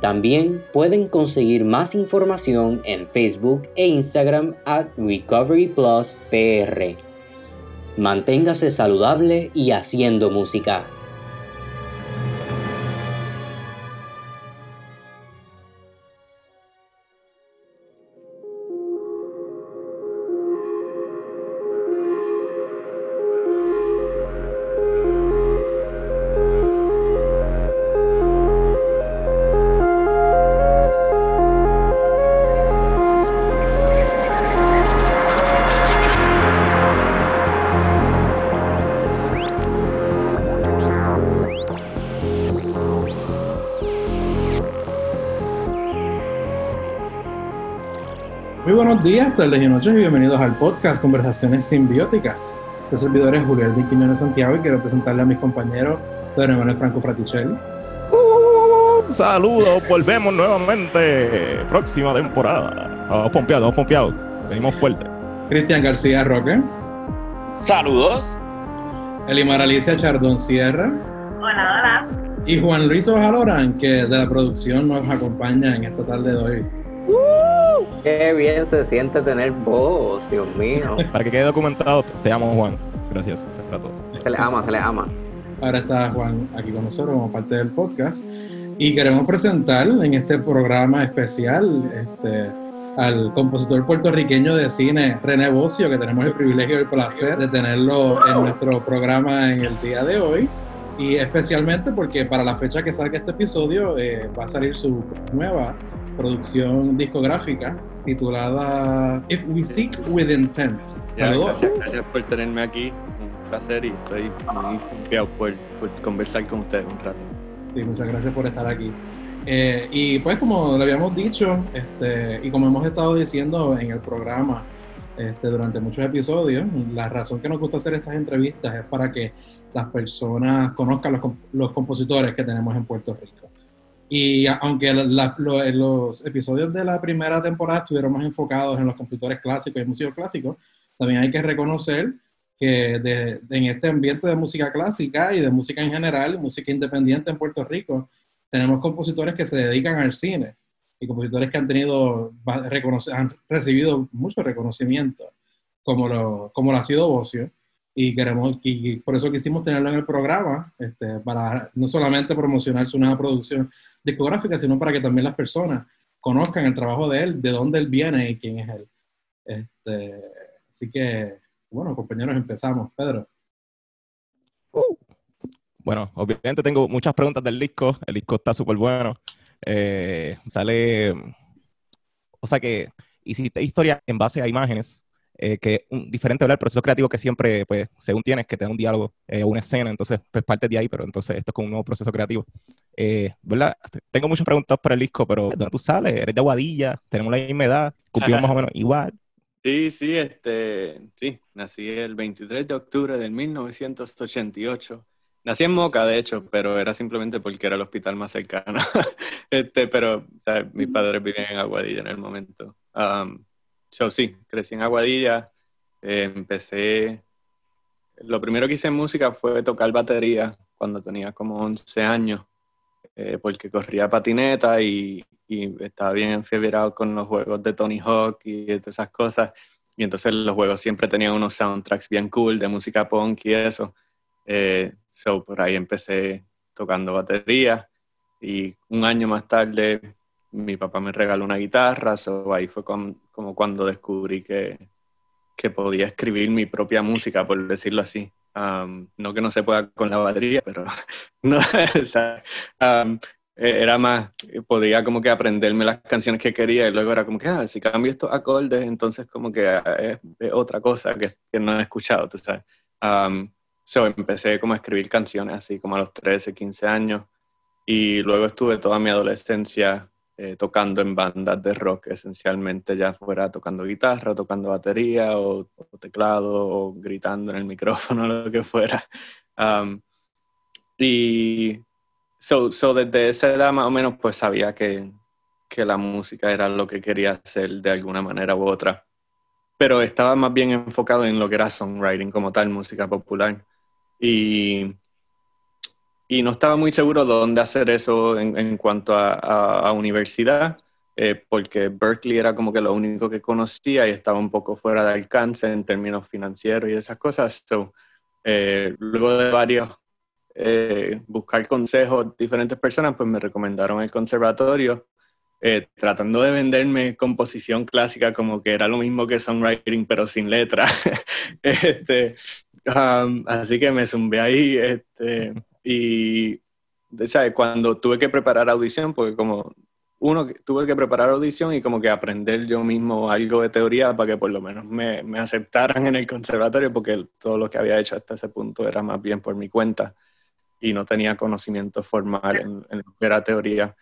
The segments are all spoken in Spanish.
También pueden conseguir más información en Facebook e Instagram at Recovery Plus PR. Manténgase saludable y haciendo música. Días, tardes y noches y bienvenidos al podcast Conversaciones Simbióticas. Este servidor es Julián de Santiago y quiero presentarle a mis compañeros Don Emanuel Franco Fraticelli. Uh, saludos, volvemos nuevamente. Próxima temporada. Vamos pompeados, vamos pompeados. Venimos fuerte. Cristian García Roque. Saludos. Elimar Alicia Chardón Sierra. Hola, hola. Y Juan Luis Ojalorán, que de la producción nos acompaña en esta tarde de hoy. Qué bien se siente tener voz, Dios mío. Para que quede documentado, te amo, Juan. Gracias, Se le ama, se le ama. Ahora está Juan aquí con nosotros como parte del podcast y queremos presentar en este programa especial este, al compositor puertorriqueño de cine René Bocio, que tenemos el privilegio y el placer de tenerlo en nuestro programa en el día de hoy. Y especialmente porque para la fecha que salga este episodio eh, va a salir su nueva producción discográfica titulada If We Seek With Intent. gracias, por tenerme aquí, un placer y estoy muy confiado por, conversar con ustedes un rato. Sí, muchas gracias por estar aquí. Eh, y pues como le habíamos dicho, este, y como hemos estado diciendo en el programa este, durante muchos episodios, la razón que nos gusta hacer estas entrevistas es para que las personas conozcan los, los compositores que tenemos en Puerto Rico. Y aunque los episodios de la primera temporada estuvieron más enfocados en los compositores clásicos y músicos clásicos, también hay que reconocer que en este ambiente de música clásica y de música en general, música independiente en Puerto Rico, tenemos compositores que se dedican al cine y compositores que han tenido, han recibido mucho reconocimiento, como lo, como lo ha sido Bocio. Y queremos, y por eso quisimos tenerlo en el programa, este, para no solamente promocionar su nueva producción, discográfica, sino para que también las personas conozcan el trabajo de él, de dónde él viene y quién es él. Este, así que, bueno, compañeros, empezamos. Pedro. Uh. Bueno, obviamente tengo muchas preguntas del disco. El disco está súper bueno. Eh, sale, o sea que hiciste historia en base a imágenes eh, que un, diferente del proceso creativo que siempre, pues, según tienes, que te da un diálogo eh, una escena, entonces, pues, parte de ahí, pero entonces esto es como un nuevo proceso creativo. Eh, ¿Verdad? Tengo muchas preguntas para el disco, pero ¿dónde tú sales? ¿Eres de Aguadilla? ¿Tenemos la misma edad? ¿Cumplimos más o menos igual? Sí, sí, este, sí, nací el 23 de octubre de 1988. Nací en Moca, de hecho, pero era simplemente porque era el hospital más cercano. este, pero, o sea, mis padres vivían en Aguadilla en el momento. Um, yo sí, crecí en Aguadilla, eh, empecé, lo primero que hice en música fue tocar batería cuando tenía como 11 años, eh, porque corría patineta y, estaba bien enfiebrado con los juegos de Tony Hawk y todas esas cosas. Y entonces los juegos siempre tenían unos soundtracks bien cool de música punk y eso. Eh, so por ahí empecé tocando batería y un año más tarde mi papá me regaló una guitarra, so ahí fue como cuando descubrí que, que podía escribir mi propia música, por decirlo así. Um, no que no se pueda con la batería, pero no, um, e-, era más, podía como que aprenderme las canciones que quería y luego era como que, ah, si cambio estos acordes, entonces como que ah, es, otra cosa que, que, no he escuchado, tú sabes. Um, so empecé como a escribir canciones así como a los 13, 15 años y luego estuve toda mi adolescencia eh, tocando en bandas de rock, esencialmente ya fuera tocando guitarra, tocando batería o, teclado o gritando en el micrófono, lo que fuera. Um, y so, so, desde esa edad más o menos pues sabía que, que la música era lo que quería hacer de alguna manera u otra. Pero estaba más bien enfocado en lo que era songwriting como tal, música popular. Y y no estaba muy seguro dónde hacer eso en, en cuanto a, a, universidad, eh, porque Berkeley era como que lo único que conocía y estaba un poco fuera de alcance en términos financieros y esas cosas. So, eh, luego de varios eh, buscar consejos diferentes personas, pues me recomendaron el conservatorio, tratando de venderme composición clásica como que era lo mismo que songwriting, pero sin letra. este, um, así que me zumbé ahí. Este, y, ¿sabes? Cuando tuve que preparar audición, porque como uno, tuve que preparar audición y como que aprender yo mismo algo de teoría para que por lo menos me, me aceptaran en el conservatorio, porque todo lo que había hecho hasta ese punto era más bien por mi cuenta y no tenía conocimiento formal en, en lo que era teoría.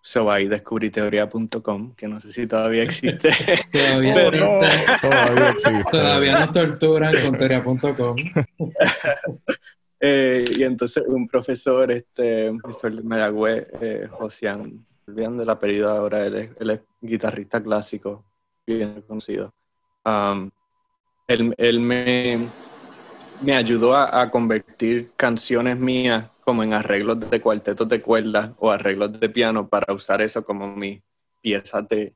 So ahí descubrí teoría.com, que no sé si todavía existe. todavía, existe. todavía existe. Todavía nos torturan con teoría.com. Eh, y entonces un profesor, este, un profesor de Mayagüez, eh, Josian, olvidando el apellido ahora, él es, él es, guitarrista clásico, bien conocido. Um, él, él me, me, ayudó a, a, convertir canciones mías como en arreglos de cuartetos de cuerdas o arreglos de piano para usar eso como mi piezas de,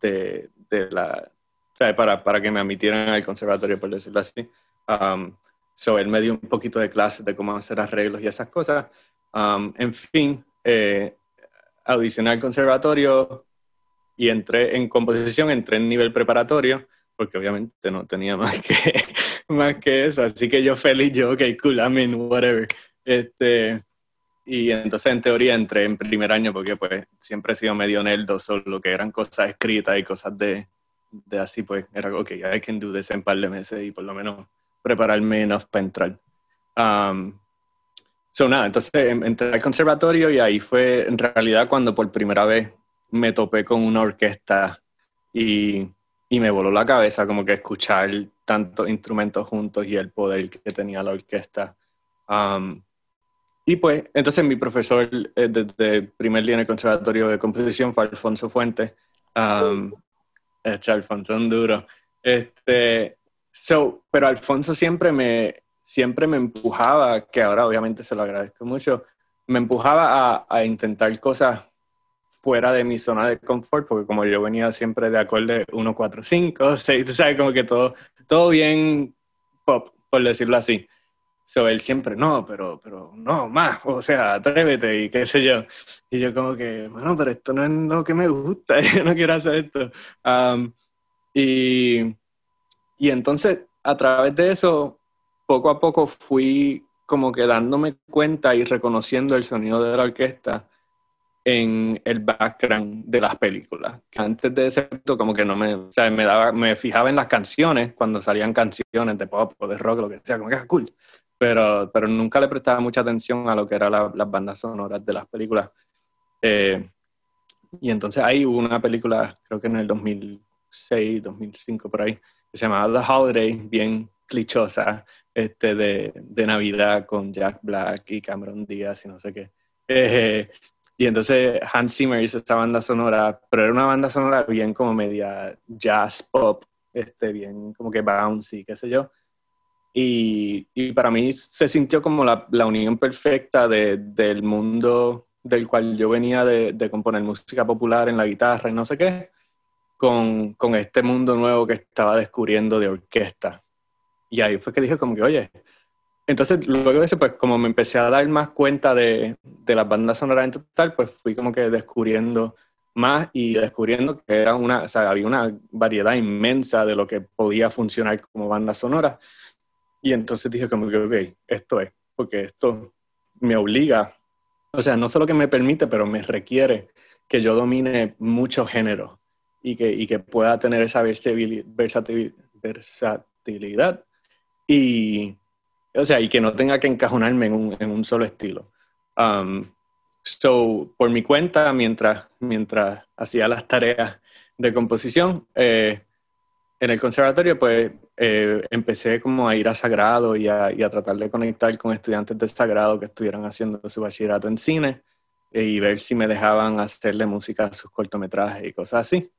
de, de la, o sea, para, para que me admitieran al conservatorio, por decirlo así. Um, So, él me dio un poquito de clases de cómo hacer arreglos y esas cosas. Um, en fin, eh, audicioné al conservatorio y entré en composición, entré en nivel preparatorio, porque obviamente no tenía más que, más que eso. Así que yo feliz, yo, ok, cool, I mean, whatever. Este, y entonces en teoría entré en primer año porque pues siempre he sido medio nerdo, solo que eran cosas escritas y cosas de, de así, pues era, ok, I can do this en par de meses y por lo menos prepararme enough para entrar. Um, so nada, entonces em, entré al conservatorio y ahí fue en realidad cuando por primera vez me topé con una orquesta y, y me voló la cabeza como que escuchar tantos instrumentos juntos y el poder que tenía la orquesta. Um, y pues, entonces mi profesor eh, desde primer día en el conservatorio de composición fue Alfonso Fuentes. Um, Alfonso un duro. Este, So, pero Alfonso siempre me, siempre me empujaba, que ahora obviamente se lo agradezco mucho, me empujaba a, a intentar cosas fuera de mi zona de confort, porque como yo venía siempre de acorde 1, 4, 5, 6, tú sabes, como que todo, todo bien pop, por decirlo así. So, él siempre, no, pero, pero no, más, o sea, atrévete y qué sé yo. Y yo como que, bueno, pero esto no es lo que me gusta, yo no quiero hacer esto. Um, y y entonces, a través de eso, poco a poco fui como que dándome cuenta y reconociendo el sonido de la orquesta en el background de las películas. Antes de ese punto, como que no me, o sea, me daba, me fijaba en las canciones, cuando salían canciones de pop o de rock, lo que sea, como que era ah, cool. Pero, pero nunca le prestaba mucha atención a lo que eran las bandas sonoras de las películas. Eh, y entonces ahí hubo una película, creo que en el 2006, 2005, por ahí, que se llamaba The Holiday, bien clichosa, este, de, de, Navidad con Jack Black y Cameron Díaz y no sé qué. Eh, Y entonces Hans Zimmer hizo esta banda sonora, pero era una banda sonora bien como media jazz pop, este, bien como que bouncy, qué sé yo. Y, y para mí se sintió como la, la unión perfecta de, del mundo del cual yo venía de, de, componer música popular en la guitarra y no sé qué, con, este mundo nuevo que estaba descubriendo de orquesta. Y ahí fue que dije como que, oye, entonces, luego de eso, pues como me empecé a dar más cuenta de, de las bandas sonoras en total, pues fui como que descubriendo más y descubriendo que era una, o sea, había una variedad inmensa de lo que podía funcionar como banda sonora. Y entonces dije como que, ok, esto es, porque esto me obliga, o sea, no solo que me permite, pero me requiere que yo domine muchos géneros y que, y que pueda tener esa versatilidad. Y, o sea, y que no tenga que encajonarme en un, en un solo estilo. Um, so, por mi cuenta, mientras, mientras hacía las tareas de composición, eh, en el conservatorio, pues eh, empecé como a ir a Sagrado y a, y a, tratar de conectar con estudiantes de Sagrado que estuvieran haciendo su bachillerato en cine eh, y ver si me dejaban hacerle música a sus cortometrajes y cosas así.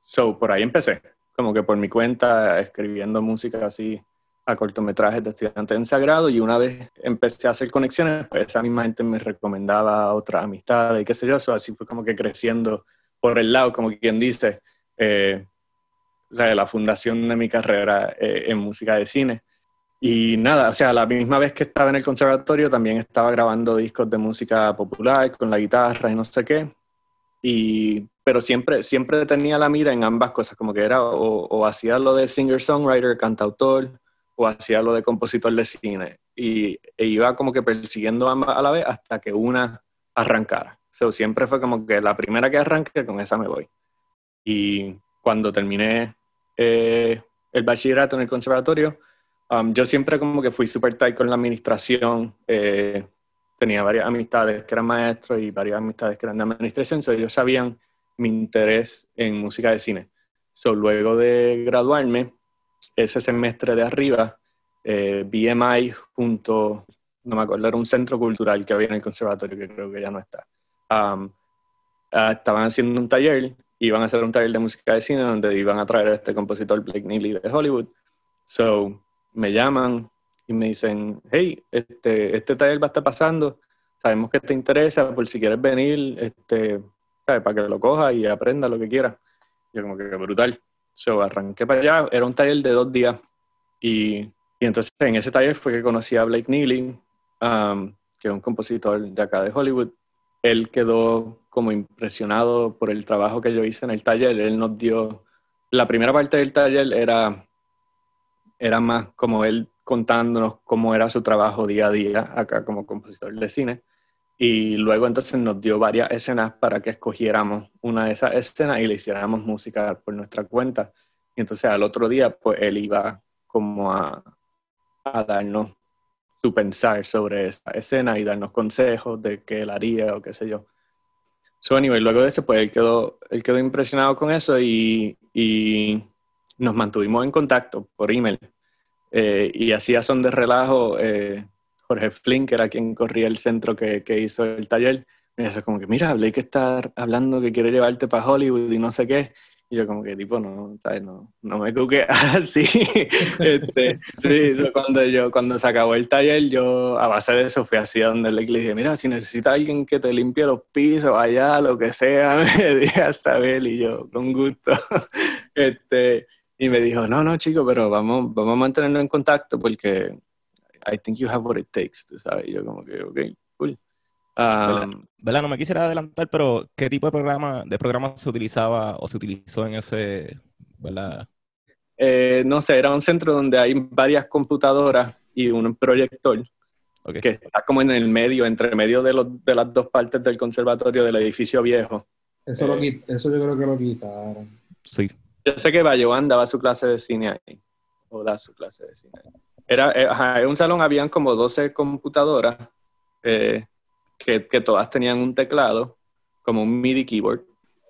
So, por ahí empecé, como que por mi cuenta, escribiendo música así a cortometrajes de estudiantes en Sagrado y una vez empecé a hacer conexiones, pues esa misma gente me recomendaba otras amistades y qué sé yo, eso así fue como que creciendo por el lado, como quien dice, eh, o sea, la fundación de mi carrera eh, en música de cine. Y nada, o sea, la misma vez que estaba en el conservatorio también estaba grabando discos de música popular con la guitarra y no sé qué. Y, pero siempre, siempre tenía la mira en ambas cosas, como que era o, o hacía lo de singer-songwriter, cantautor, o hacía lo de compositor de cine. Y e iba como que persiguiendo ambas a la vez hasta que una arrancara. So, siempre fue como que la primera que arranque, con esa me voy. Y cuando terminé eh, el bachillerato en el conservatorio, um, yo siempre como que fui súper tight con la administración. Eh, tenía varias amistades que eran maestros y varias amistades que eran de administración, so ellos sabían mi interés en música de cine. So, luego de graduarme, ese semestre de arriba, eh, BMI junto, no me acuerdo, era un centro cultural que había en el conservatorio, que creo que ya no está. Um, uh, estaban haciendo un taller, iban a hacer un taller de música de cine donde iban a traer a este compositor Blake Neely de Hollywood. So, me llaman y me dicen, hey, este, este taller va a estar pasando, sabemos que te interesa, por si quieres venir, este, para que lo coja y aprenda lo que quieras. Yo como que brutal. So, arranqué para allá, era un taller de dos días y, y entonces en ese taller fue que conocí a Blake Neely, um, que es un compositor de acá de Hollywood. Él quedó como impresionado por el trabajo que yo hice en el taller. Él nos dio, la primera parte del taller era, era más como él contándonos cómo era su trabajo día a día acá como compositor de cine. Y luego entonces nos dio varias escenas para que escogiéramos una de esas escenas y le hiciéramos música por nuestra cuenta. Y entonces al otro día, pues él iba como a, a darnos su pensar sobre esa escena y darnos consejos de qué él haría o qué sé yo. So anyway, luego de eso, pues él quedó, él quedó impresionado con eso y, y nos mantuvimos en contacto por email. Eh, y así a son de relajo, eh, Jorge Flynn, que era quien corría el centro que, que hizo el taller, me dice como que, mira, que está hablando que quiere llevarte para Hollywood y no sé qué. Y yo como que tipo, no, ¿sabes? No, no me cuque así. este, sí, cuando, yo, cuando se acabó el taller, yo a base de eso fui así a donde le dije, mira, si necesita alguien que te limpie los pisos allá, lo que sea, me dije hasta ver y yo, con gusto. este, y me dijo, no, no, chico, pero vamos, vamos a mantenernos en contacto porque I think you have what it takes, tú sabes. Y yo como que, ok, cool. Um, ¿Verdad? No me quisiera adelantar, pero ¿qué tipo de programa, de programa se utilizaba o se utilizó en ese, ¿verdad? Eh, no sé, era un centro donde hay varias computadoras y un proyector okay. que está como en el medio, entre medio de, los, de las dos partes del conservatorio del edificio viejo. Eso, lo, eh, eso yo creo que lo quitaron. Sí. Yo sé que Bayoán daba su clase de cine ahí, o da su clase de cine ahí. Era, eh, en un salón habían como 12 computadoras eh, que, todas tenían un teclado, como un MIDI keyboard.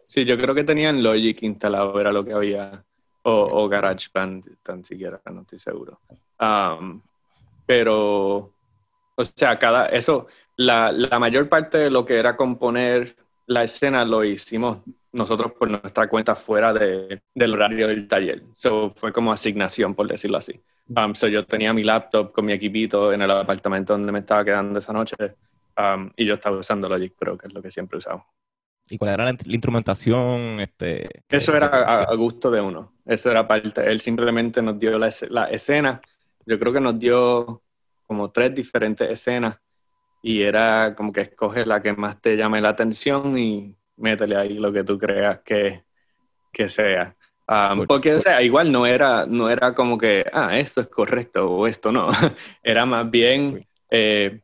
Sí, yo creo que tenían Logic instalado, era lo que había, o, GarageBand, tan siquiera, no estoy seguro. Pero, o sea, cada, eso, la, mayor parte de lo que era componer la escena lo hicimos nosotros por nuestra cuenta fuera de, del horario del taller. So, fue como asignación, por decirlo así. Um, so, yo tenía mi laptop con mi equipito en el apartamento donde me estaba quedando esa noche um, y yo estaba usando Logic Pro, que es lo que siempre usado. ¿Y cuál era la, instrumentación? Este, Eso era a, gusto de uno. Eso era parte. Él simplemente nos dio la, la escena. Yo creo que nos dio como tres diferentes escenas y era como que escoge la que más te llame la atención y métele ahí lo que tú creas que, que sea. Um, porque, o sea, igual no era, no era como que, ah, esto es correcto o esto no. era más bien eh,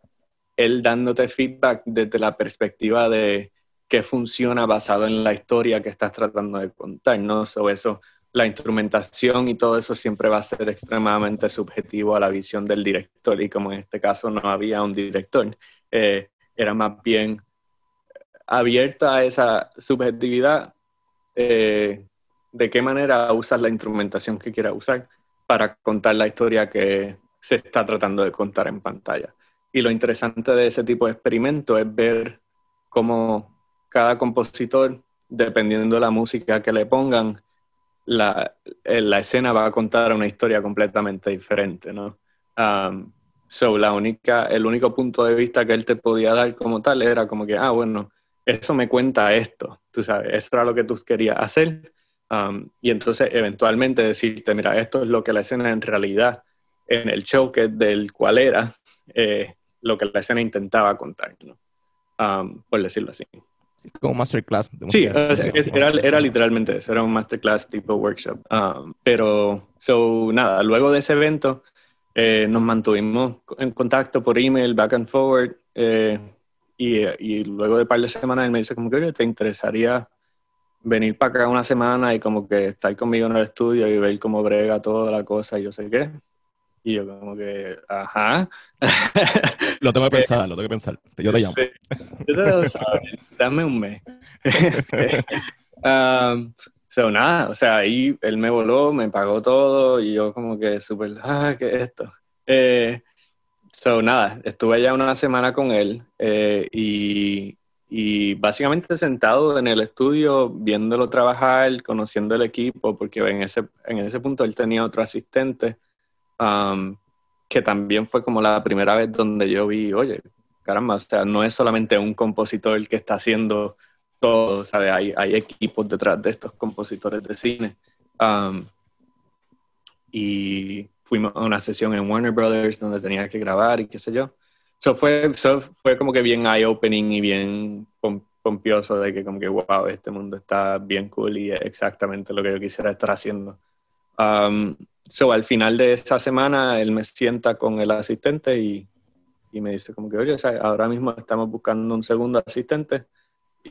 él dándote feedback desde la perspectiva de qué funciona basado en la historia que estás tratando de contar, ¿no? So eso, la instrumentación y todo eso siempre va a ser extremadamente subjetivo a la visión del director y como en este caso no había un director, eh, era más bien abierta a esa subjetividad, eh, de qué manera usas la instrumentación que quieras usar para contar la historia que se está tratando de contar en pantalla. Y lo interesante de ese tipo de experimento es ver cómo cada compositor, dependiendo de la música que le pongan, la, eh, la escena va a contar una historia completamente diferente, ¿no? Um, la única, el único punto de vista que él te podía dar como tal era como que, ah, bueno, eso me cuenta esto, tú sabes, eso era lo que tú querías hacer. Y entonces eventualmente decirte, mira, esto es lo que la escena en realidad, en el show que del cual era, eh, lo que la escena intentaba contar, ¿no? Um, por decirlo así. Como masterclass. sí, era, era, literalmente eso, era un masterclass tipo workshop. Um, pero, so, nada, luego de ese evento eh, nos mantuvimos en contacto por email, back and forward. Eh, y, luego de un par de semanas él me dice como que te interesaría venir para acá una semana y como que estar conmigo en el estudio y ver cómo brega toda la cosa y yo sé qué. Y yo como que, ajá. Lo tengo que pensar, lo tengo que pensar. Yo te llamo. Yo te lo dame un mes. um, so, nada, o sea, ahí él me voló, me pagó todo y yo como que súper, ah, ¿qué es esto? Eh, So, nada, estuve ya una semana con él eh, y, y, básicamente sentado en el estudio, viéndolo trabajar, conociendo el equipo, porque en ese, en ese punto él tenía otro asistente, que también fue como la primera vez donde yo vi, oye, caramba, o sea, no es solamente un compositor el que está haciendo todo, ¿sabes? Hay, hay equipos detrás de estos compositores de cine. Y fuimos a una sesión en Warner Brothers donde tenía que grabar y qué sé yo. Eso fue, fue como que bien eye-opening y bien pompioso de que como que, wow, este mundo está bien cool y es exactamente lo que yo quisiera estar haciendo. Um, so, al final de esa semana, él me sienta con el asistente y, y me dice como que, oye, ahora mismo estamos buscando un segundo asistente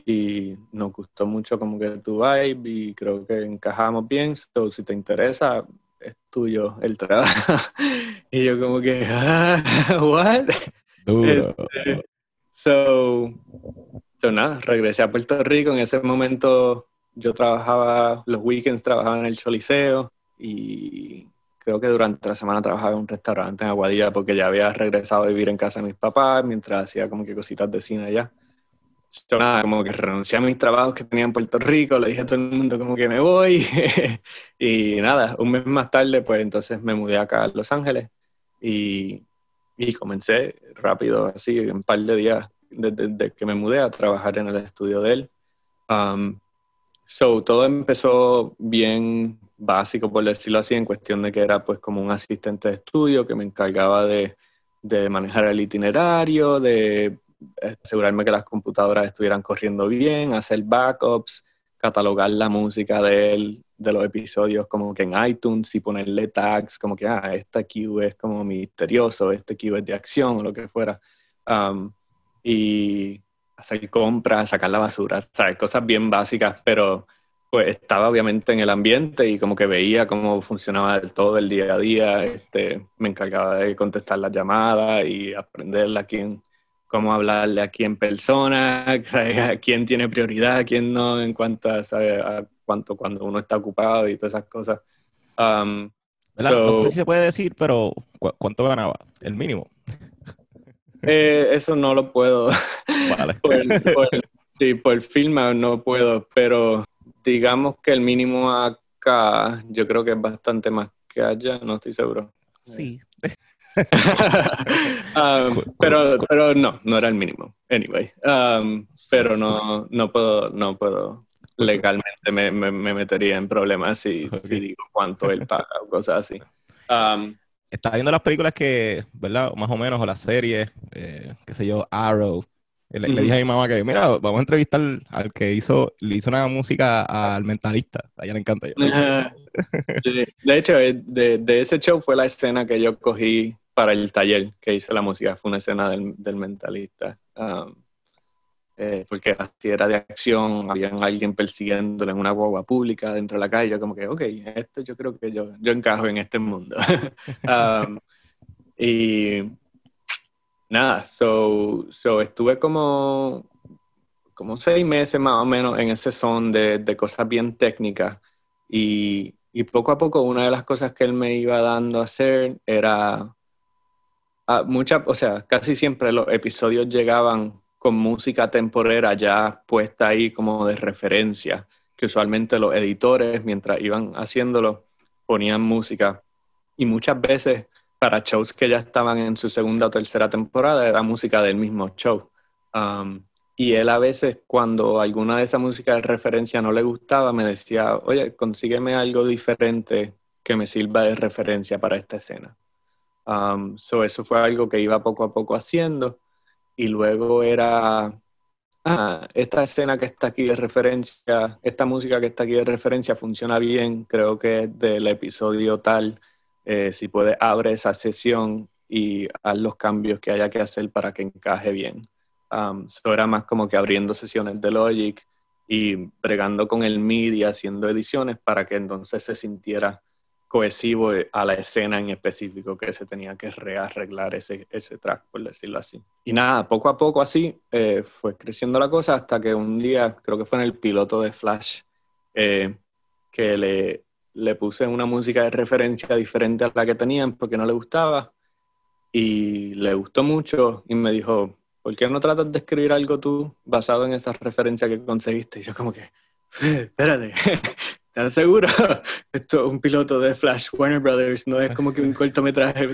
y nos gustó mucho como que tu vibe y creo que encajamos bien. So, si te interesa, es tuyo el trabajo. y yo como que, ah, what? Duro. Este, so, so, nada, regresé a Puerto Rico. En ese momento yo trabajaba, los weekends trabajaba en el Choliseo y creo que durante la semana trabajaba en un restaurante en Aguadilla porque ya había regresado a vivir en casa de mis papás mientras hacía como que cositas de cine allá yo nada, como que renuncié a mis trabajos que tenía en Puerto Rico, le dije a todo el mundo como que me voy y nada, un mes más tarde pues entonces me mudé acá a Los Ángeles y, y comencé rápido, así, en un par de días desde, que me mudé a trabajar en el estudio de él. Um, so, todo empezó bien básico, por decirlo así, en cuestión de que era pues como un asistente de estudio que me encargaba de, de manejar el itinerario, de asegurarme que las computadoras estuvieran corriendo bien, hacer backups, catalogar la música de, de los episodios como que en iTunes y ponerle tags como que, ah, esta Q es como misterioso, este Q es de acción o lo que fuera. Y hacer compras, sacar la basura, ¿sabes? Cosas bien básicas, pero pues estaba obviamente en el ambiente y como que veía cómo funcionaba todo el día a día, este, me encargaba de contestar las llamadas y aprender a quién cómo hablarle a quién persona, a quién tiene prioridad, a quién no, en cuanto a, a cuánto cuando uno está ocupado y todas esas cosas. Um, no sé si se puede decir, pero ¿cuánto ganaba? El mínimo. Eh, eso no lo puedo. Vale. por, por, sí, por firma no puedo, pero digamos que el mínimo acá yo creo que es bastante más que allá, no estoy seguro. Sí. Um, cool, pero, pero no, no era el mínimo. Anyway, um, pero no, no puedo, no puedo legalmente me, me, me metería en problemas si, digo cuánto él paga o cosas así. Um, Estaba viendo las películas que, ¿verdad? Más o menos, o las series, eh, qué sé yo, Arrow. Le, le Ujú. dije a mi mamá que, mira, vamos a entrevistar al que hizo, le hizo una música al mentalista. A ella le encanta. Yo, De hecho, eh, de, de ese show fue la escena que yo cogí para el taller que hice la música. Fue una escena del, del mentalista. Um, eh, porque así era de acción, había alguien persiguiéndolo en una guagua pública dentro de la calle. Yo como que, ok, esto yo creo que yo, yo encajo en este mundo. Um, y nada, so, so estuve como, como seis meses más o menos en ese son de, de cosas bien técnicas. Y, y poco a poco una de las cosas que él me iba dando a hacer era ah, mucha, o sea, casi siempre los episodios llegaban con música temporera ya puesta ahí como de referencia, que usualmente los editores mientras iban haciéndolo ponían música y muchas veces para shows que ya estaban en su segunda o tercera temporada era música del mismo show. Um, y él a veces, cuando alguna de esa música de referencia no le gustaba, me decía, oye, consígueme algo diferente que me sirva de referencia para esta escena. Um, so eso fue algo que iba poco a poco haciendo. Y luego era, ah, esta escena que está aquí de referencia, esta música que está aquí de referencia funciona bien, creo que es del episodio tal. Eh, si puedes, abre esa sesión y haz los cambios que haya que hacer para que encaje bien. Um, era más como que abriendo sesiones de Logic y bregando con el MIDI, haciendo ediciones para que entonces se sintiera cohesivo a la escena en específico que se tenía que rearreglar ese, ese track, por decirlo así. Y nada, poco a poco así eh, fue creciendo la cosa hasta que un día, creo que fue en el piloto de Flash, eh, que le, le puse una música de referencia diferente a la que tenían porque no le gustaba y le gustó mucho y me dijo, ¿por qué no tratas de escribir algo tú basado en esa referencia que conseguiste? Y yo como que, espérate, ¿estás seguro? Esto es un piloto de Flash Warner Brothers, no es como que un cortometraje.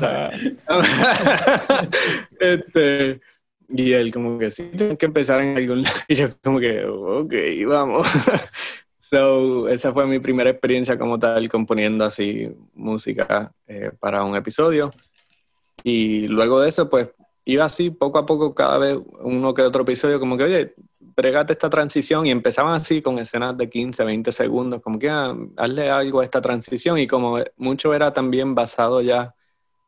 ¿sabes? este, y él como que sí, tengo que empezar en algún lado. Y yo como que, ok, vamos. So, esa fue mi primera experiencia como tal, componiendo así música eh, para un episodio. Y luego de eso, pues iba así poco a poco, cada vez uno que otro episodio, como que, oye, bregate esta transición. Y empezaban así con escenas de 15, 20 segundos, como que, ah, hazle algo a esta transición. Y como mucho era también basado ya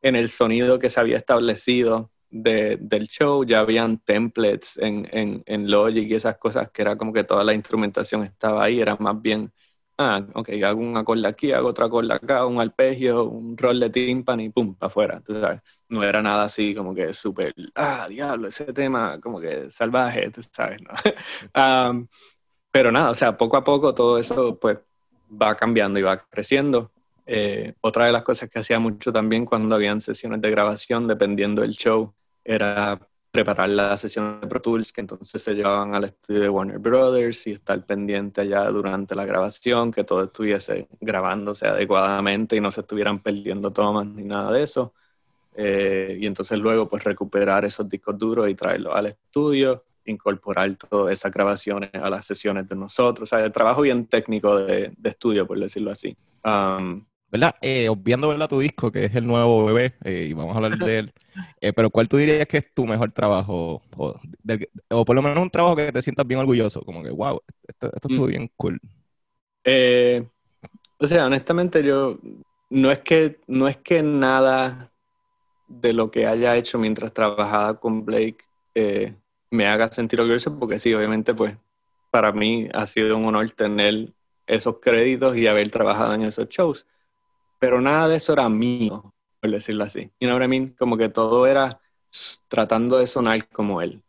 en el sonido que se había establecido de, del show, ya habían templates en, en, en, Logic y esas cosas que era como que toda la instrumentación estaba ahí, era más bien, ah, ok, hago un acorde aquí, hago otro acorde acá, un arpegio, un rol de tímpano y pum, para afuera, tú sabes. No era nada así como que súper, ah, diablo, ese tema como que salvaje, tú sabes, ¿no? um, pero nada, o sea, poco a poco todo eso pues va cambiando y va creciendo. Eh, otra de las cosas que hacía mucho también cuando habían sesiones de grabación, dependiendo del show, era preparar las sesiones de Pro Tools que entonces se llevaban al estudio de Warner Brothers y estar pendiente allá durante la grabación, que todo estuviese grabándose adecuadamente y no se estuvieran perdiendo tomas ni nada de eso. Eh, y entonces luego pues recuperar esos discos duros y traerlos al estudio, incorporar todas esas grabaciones a las sesiones de nosotros, o sea, el trabajo bien técnico de, de estudio, por decirlo así. Um, ¿verdad? Eh, obviando ¿verdad? tu disco, que es el nuevo bebé, eh, y vamos a hablar de él, eh, pero ¿cuál tú dirías que es tu mejor trabajo? O, del, o, por lo menos un trabajo que te sientas bien orgulloso, como que, wow, esto, esto estuvo mm. bien cool. Eh, o sea, honestamente yo, no es, que, no es que nada de lo que haya hecho mientras trabajaba con Blake eh, me haga sentir orgulloso, porque sí, obviamente, pues, para mí ha sido un honor tener esos créditos y haber trabajado en esos shows pero nada de eso era mío, por decirlo así. You know what I mean? Como que todo era tratando de sonar como él,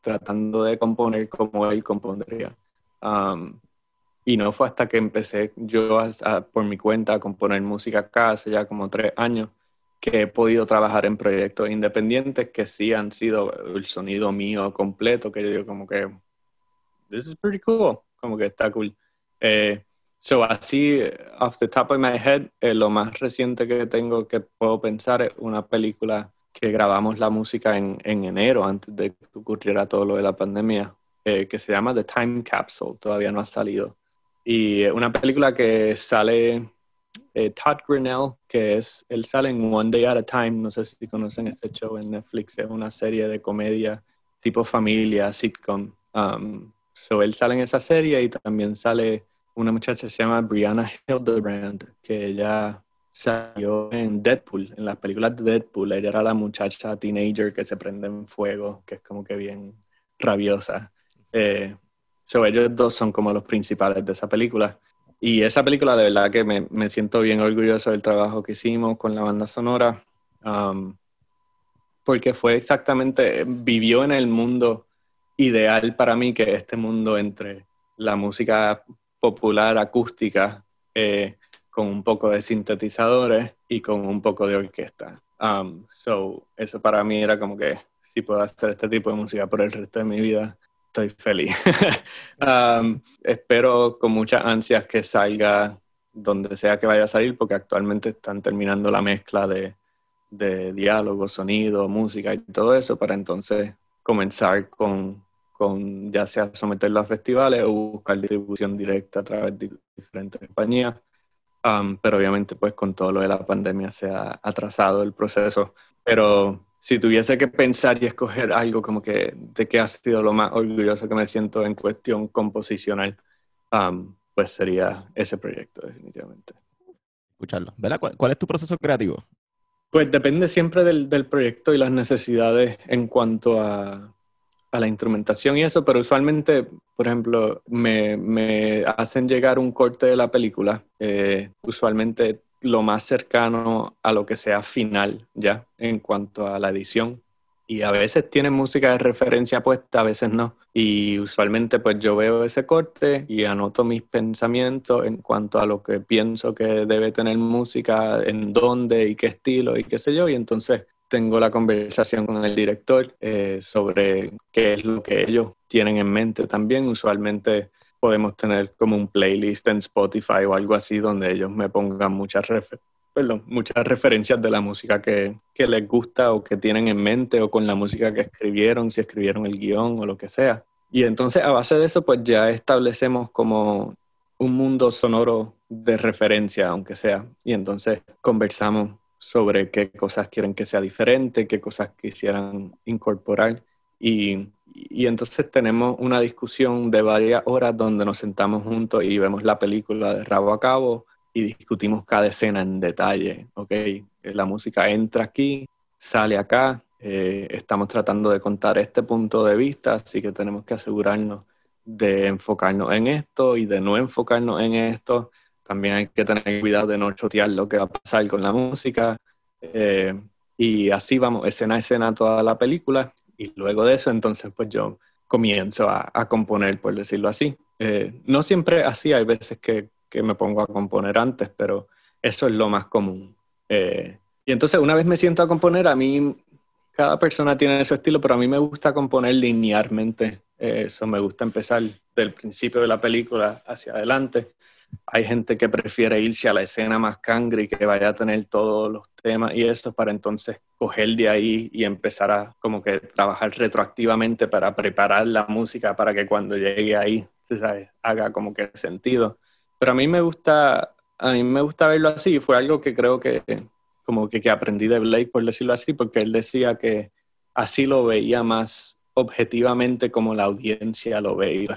tratando de componer como él compondría. Um, y no fue hasta que empecé yo a, a, por mi cuenta a componer música acá hace ya como tres años que he podido trabajar en proyectos independientes que sí han sido el sonido mío completo, que yo digo como que, this is pretty cool, como que está cool. Eh, so así, off the top of my head, eh, lo más reciente que tengo que puedo pensar es una película que grabamos la música en, en enero, antes de que ocurriera todo lo de la pandemia, eh, que se llama The Time Capsule, todavía no ha salido. Y una película que sale eh, Todd Grinnell, que es, él sale en One Day at a Time, no sé si conocen este show en Netflix, es una serie de comedia tipo familia, sitcom. Um, so él sale en esa serie y también sale una muchacha se llama Brianna Hildebrand, que ella salió en Deadpool, en las películas de Deadpool. Ella era la muchacha teenager que se prende en fuego, que es como que bien rabiosa. Eh, so ellos dos son como los principales de esa película. Y esa película de verdad que me, me, siento bien orgulloso del trabajo que hicimos con la banda sonora, um, porque fue exactamente, vivió en el mundo ideal para mí, que este mundo entre la música popular acústica eh, con un poco de sintetizadores y con un poco de orquesta. Um, so, eso para mí era como que si puedo hacer este tipo de música por el resto de mi vida, estoy feliz. Um, espero con muchas ansias que salga donde sea que vaya a salir, porque actualmente están terminando la mezcla de, de diálogo, sonido, música y todo eso, para entonces comenzar con, con ya sea someterlo a festivales o buscar distribución directa a través de diferentes compañías. Um, pero obviamente pues con todo lo de la pandemia se ha atrasado el proceso. Pero si tuviese que pensar y escoger algo como que de qué ha sido lo más orgulloso que me siento en cuestión composicional, um, pues sería ese proyecto definitivamente. Escucharlo. ¿Verdad? ¿Cuál, es tu proceso creativo? Pues depende siempre del, del, proyecto y las necesidades en cuanto a, a, la instrumentación y eso, pero usualmente, por ejemplo, me, me hacen llegar un corte de la película. Eh, usualmente lo más cercano a lo que sea final ya en cuanto a la edición. Y a veces tiene música de referencia puesta, a veces no. Y usualmente pues yo veo ese corte y anoto mis pensamientos en cuanto a lo que pienso que debe tener música, en dónde y qué estilo y qué sé yo. Y entonces tengo la conversación con el director eh, sobre qué es lo que ellos tienen en mente también. Usualmente podemos tener como un playlist en Spotify o algo así donde ellos me pongan muchas, muchas referencias de la música que, que, les gusta o que tienen en mente o con la música que escribieron, si escribieron el guion o lo que sea. Y entonces a base de eso pues ya establecemos como un mundo sonoro de referencia, aunque sea. Y entonces conversamos sobre qué cosas quieren que sea diferente, qué cosas quisieran incorporar. Y y entonces tenemos una discusión de varias horas donde nos sentamos juntos y vemos la película de rabo a cabo y discutimos cada escena en detalle. Ok, eh, la música entra aquí, sale acá, eh, estamos tratando de contar este punto de vista, así que tenemos que asegurarnos de enfocarnos en esto y de no enfocarnos en esto. También hay que tener cuidado de no chotear lo que va a pasar con la música. Eh, y así vamos, escena a escena, toda la película y luego de eso entonces pues yo comienzo a, a componer, por decirlo así. Eh, no siempre así, hay veces que, que, me pongo a componer antes, pero eso es lo más común. Eh, y entonces una vez me siento a componer, a mí cada persona tiene su estilo, pero a mí me gusta componer linealmente. Eh, eso me gusta empezar del principio de la película hacia adelante hay gente que prefiere irse a la escena más cangre y que vaya a tener todos los temas y eso para entonces coger de ahí y empezar a como que trabajar retroactivamente para preparar la música para que cuando llegue ahí ¿sabes? haga como que sentido. Pero a mí me gusta, a mí me gusta verlo así, fue algo que creo que como que, que aprendí de Blake, por decirlo así, porque él decía que así lo veía más objetivamente como la audiencia lo ve y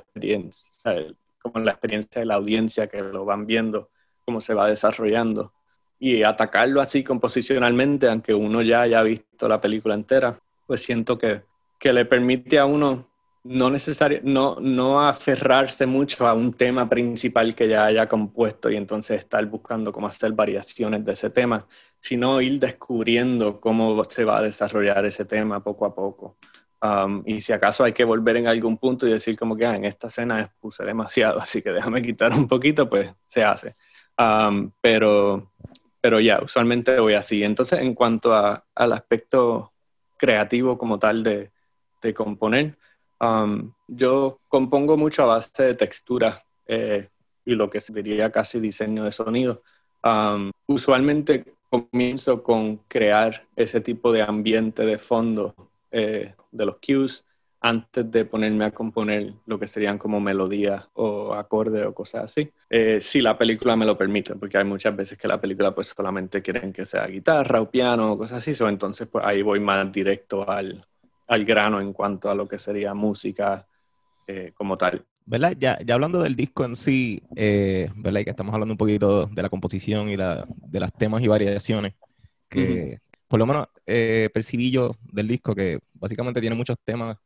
¿sabes? Como la experiencia de la audiencia que lo van viendo, cómo se va desarrollando. Y atacarlo así composicionalmente, aunque uno ya haya visto la película entera, pues siento que, que le permite a uno no, necesario, no, no aferrarse mucho a un tema principal que ya haya compuesto y entonces estar buscando cómo hacer variaciones de ese tema, sino ir descubriendo cómo se va a desarrollar ese tema poco a poco. Um, y si acaso hay que volver en algún punto y decir como que ah, en esta escena expuse demasiado, así que déjame quitar un poquito, pues se hace. Um, pero, pero ya, usualmente voy así. Entonces, en cuanto al aspecto creativo como tal de, de componer, um, yo compongo mucho a base de textura eh, y lo que se diría casi diseño de sonido. Um, usualmente comienzo con crear ese tipo de ambiente de fondo eh, de los cues antes de ponerme a componer lo que serían como melodías o acordes o cosas así. Eh, si la película me lo permite, porque hay muchas veces que la película pues solamente quieren que sea guitarra o piano o cosas así, entonces pues ahí voy más directo al, al grano en cuanto a lo que sería música eh, como tal. ¿Verdad? Ya, ya hablando del disco en sí, eh, ¿verdad? Y que estamos hablando un poquito de la composición y la, de las temas y variaciones, que por lo menos eh, percibí yo del disco que básicamente tiene muchos temas,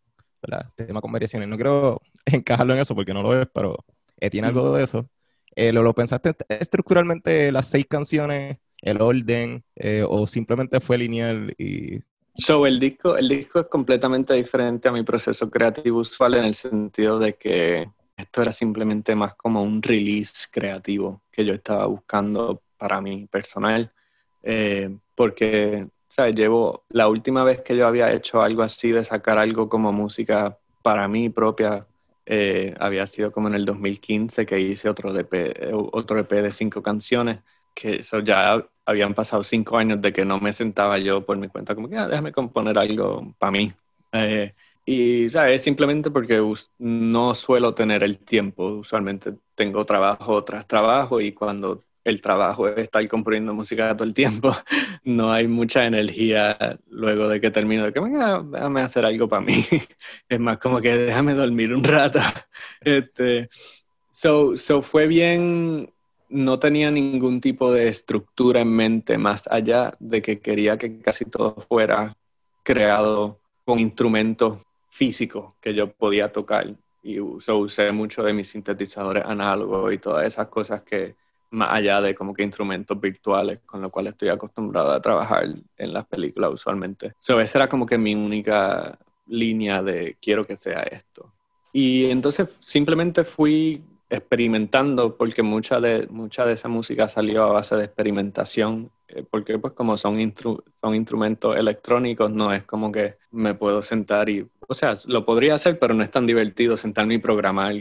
¿verdad? Temas con variaciones. No quiero encajarlo en eso porque no lo es, pero eh, tiene algo de eso. ¿lo, ¿Lo pensaste estructuralmente las seis canciones, el orden, o simplemente fue lineal y So, el disco, el disco es completamente diferente a mi proceso creativo usual en el sentido de que esto era simplemente más como un release creativo que yo estaba buscando para mí personal. Eh, porque, ¿sabes? Llevo la última vez que yo había hecho algo así de sacar algo como música para mí propia, eh, había sido como en el 2015 que hice otro, EP, otro EP de cinco canciones, que eso ya habían pasado cinco años de que no me sentaba yo por mi cuenta, como que ah, déjame componer algo para mí. Eh, y, ¿sabes? Simplemente porque no suelo tener el tiempo. Usualmente tengo trabajo tras trabajo y cuando el trabajo es estar componiendo música todo el tiempo, no hay mucha energía luego de que termino de que, venga, déjame hacer algo para mí. es más como que déjame dormir un rato. este, so, so fue bien no tenía ningún tipo de estructura en mente más allá de que quería que casi todo fuera creado con instrumentos físicos que yo podía tocar. Y usé mucho de mis sintetizadores análogos y todas esas cosas que, más allá de como que instrumentos virtuales con los cuales estoy acostumbrado a trabajar en las películas usualmente. So, esa era como que mi única línea de quiero que sea esto. Y entonces simplemente fui experimentando, porque mucha de, mucha de esa música salió a base de experimentación, eh, porque pues como son, son instrumentos electrónicos, no es como que me puedo sentar y, o sea, lo podría hacer, pero no es tan divertido sentarme y programar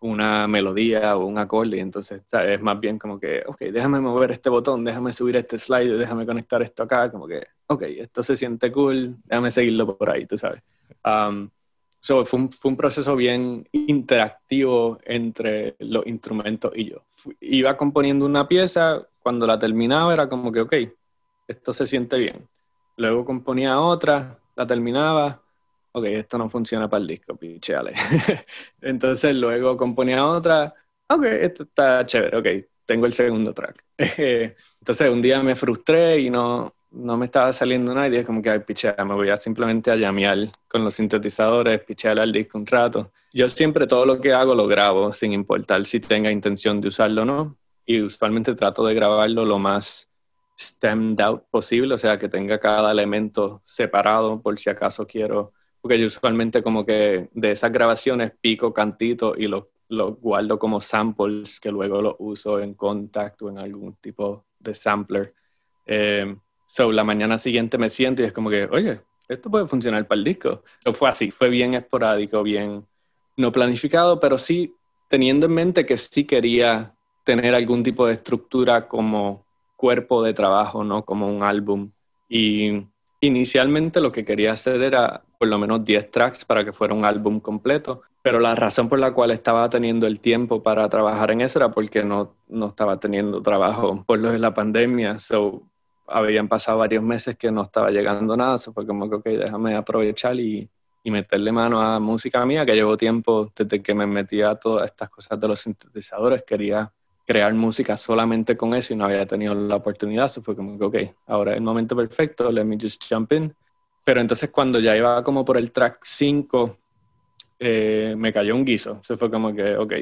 una melodía o un acorde, entonces es más bien como que, ok, déjame mover este botón, déjame subir este slide, déjame conectar esto acá, como que, ok, esto se siente cool, déjame seguirlo por ahí, tú sabes. Um, So, fue, un, fue, un, proceso bien interactivo entre los instrumentos y yo. iba componiendo una pieza, cuando la terminaba era como que, ok, esto se siente bien. Luego componía otra, la terminaba, ok, esto no funciona para el disco, picheale. Entonces luego componía otra, ok, esto está chévere, ok, tengo el segundo track. Entonces un día me frustré y no, no me estaba saliendo nada y dije como que, ay, me voy a simplemente a llamear con los sintetizadores, pichear al disco un rato. Yo siempre todo lo que hago lo grabo, sin importar si tenga intención de usarlo o no. Y usualmente trato de grabarlo lo más stemmed out posible, o sea, que tenga cada elemento separado por si acaso quiero, porque yo usualmente como que de esas grabaciones pico cantito y los lo guardo como samples que luego los uso en Contact o en algún tipo de sampler. Eh, So, la mañana siguiente me siento y es como que, oye, esto puede funcionar para el disco. So, fue así, fue bien esporádico, bien no planificado, pero sí teniendo en mente que sí quería tener algún tipo de estructura como cuerpo de trabajo, ¿no? Como un álbum. Y inicialmente lo que quería hacer era por lo menos 10 tracks para que fuera un álbum completo, pero la razón por la cual estaba teniendo el tiempo para trabajar en eso era porque no, no estaba teniendo trabajo por lo de la pandemia. So, habían pasado varios meses que no estaba llegando nada, eso fue como que, ok, déjame aprovechar y, y, meterle mano a música mía, que llevo tiempo desde que me metí a todas estas cosas de los sintetizadores, quería crear música solamente con eso y no había tenido la oportunidad, eso fue como que, ok, ahora es el momento perfecto, let me just jump in. Pero entonces cuando ya iba como por el track 5, eh, me cayó un guiso, se fue como que, ok,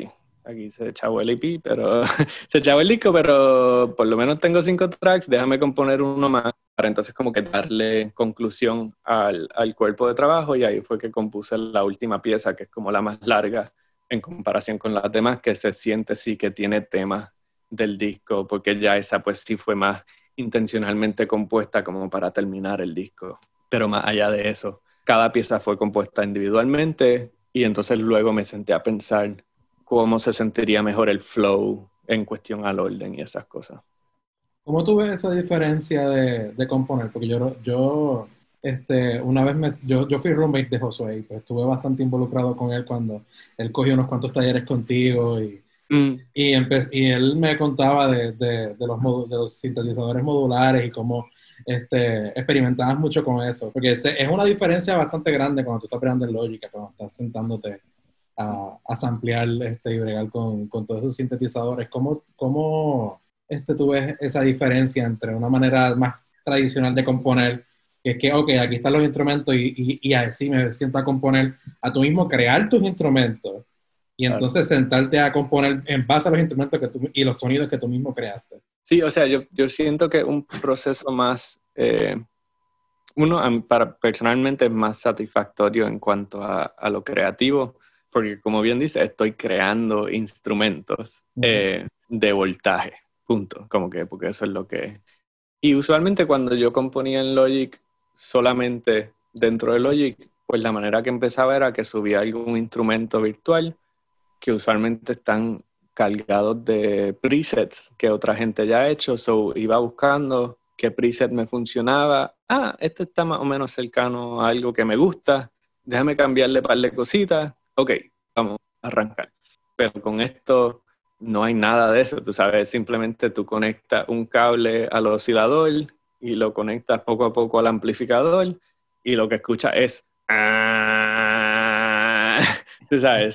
aquí se echaba el EP, pero se echaba el disco, pero por lo menos tengo cinco tracks, déjame componer uno más para entonces como que darle conclusión al, al, cuerpo de trabajo y ahí fue que compuse la última pieza, que es como la más larga en comparación con las demás, que se siente sí que tiene temas del disco, porque ya esa pues sí fue más intencionalmente compuesta como para terminar el disco. Pero más allá de eso, cada pieza fue compuesta individualmente y entonces luego me senté a pensar cómo se sentiría mejor el flow en cuestión al orden y esas cosas. ¿Cómo tú ves esa diferencia de, de componer? Porque yo, yo este, una vez me, yo, yo fui roommate de Josué y pues estuve bastante involucrado con él cuando él cogió unos cuantos talleres contigo y, mm. y, y, él me contaba de, de, de, los, de los sintetizadores modulares y cómo este, experimentabas mucho con eso, porque es, es una diferencia bastante grande cuando tú estás creando en lógica, cuando estás sentándote a, a samplear este, y bregar con, con todos esos sintetizadores. ¿Cómo, cómo este, tú ves esa diferencia entre una manera más tradicional de componer que es que, ok, aquí están los instrumentos y, y, y así me siento a componer, a tú mismo crear tus instrumentos y entonces sentarte a componer en base a los instrumentos que tú, y los sonidos que tú mismo creaste. Sí, o sea, yo, yo siento que un proceso más, eh, uno para, personalmente es más satisfactorio en cuanto a, a, lo creativo, porque como bien dice, estoy creando instrumentos eh, de voltaje, punto, como que, porque eso es lo que... Y usualmente cuando yo componía en Logic, solamente dentro de Logic, pues la manera que empezaba era que subía algún instrumento virtual que usualmente están cargados de presets que otra gente ya ha hecho, so iba buscando qué preset me funcionaba. Ah, este está más o menos cercano a algo que me gusta, déjame cambiarle un par cositas. Ok, vamos a arrancar. Pero con esto no hay nada de eso, tú sabes, simplemente tú conectas un cable al oscilador y lo conectas poco a poco al amplificador y lo que escuchas es... Ah", tú sabes,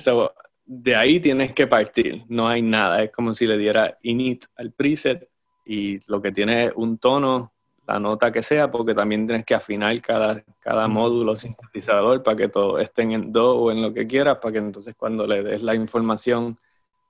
de ahí tienes que partir, no hay nada, es como si le diera init al preset y lo que tiene es un tono, la nota que sea, porque también tienes que afinar cada, cada módulo sintetizador para que todo esté en do o en lo que quieras, para que entonces cuando le des la información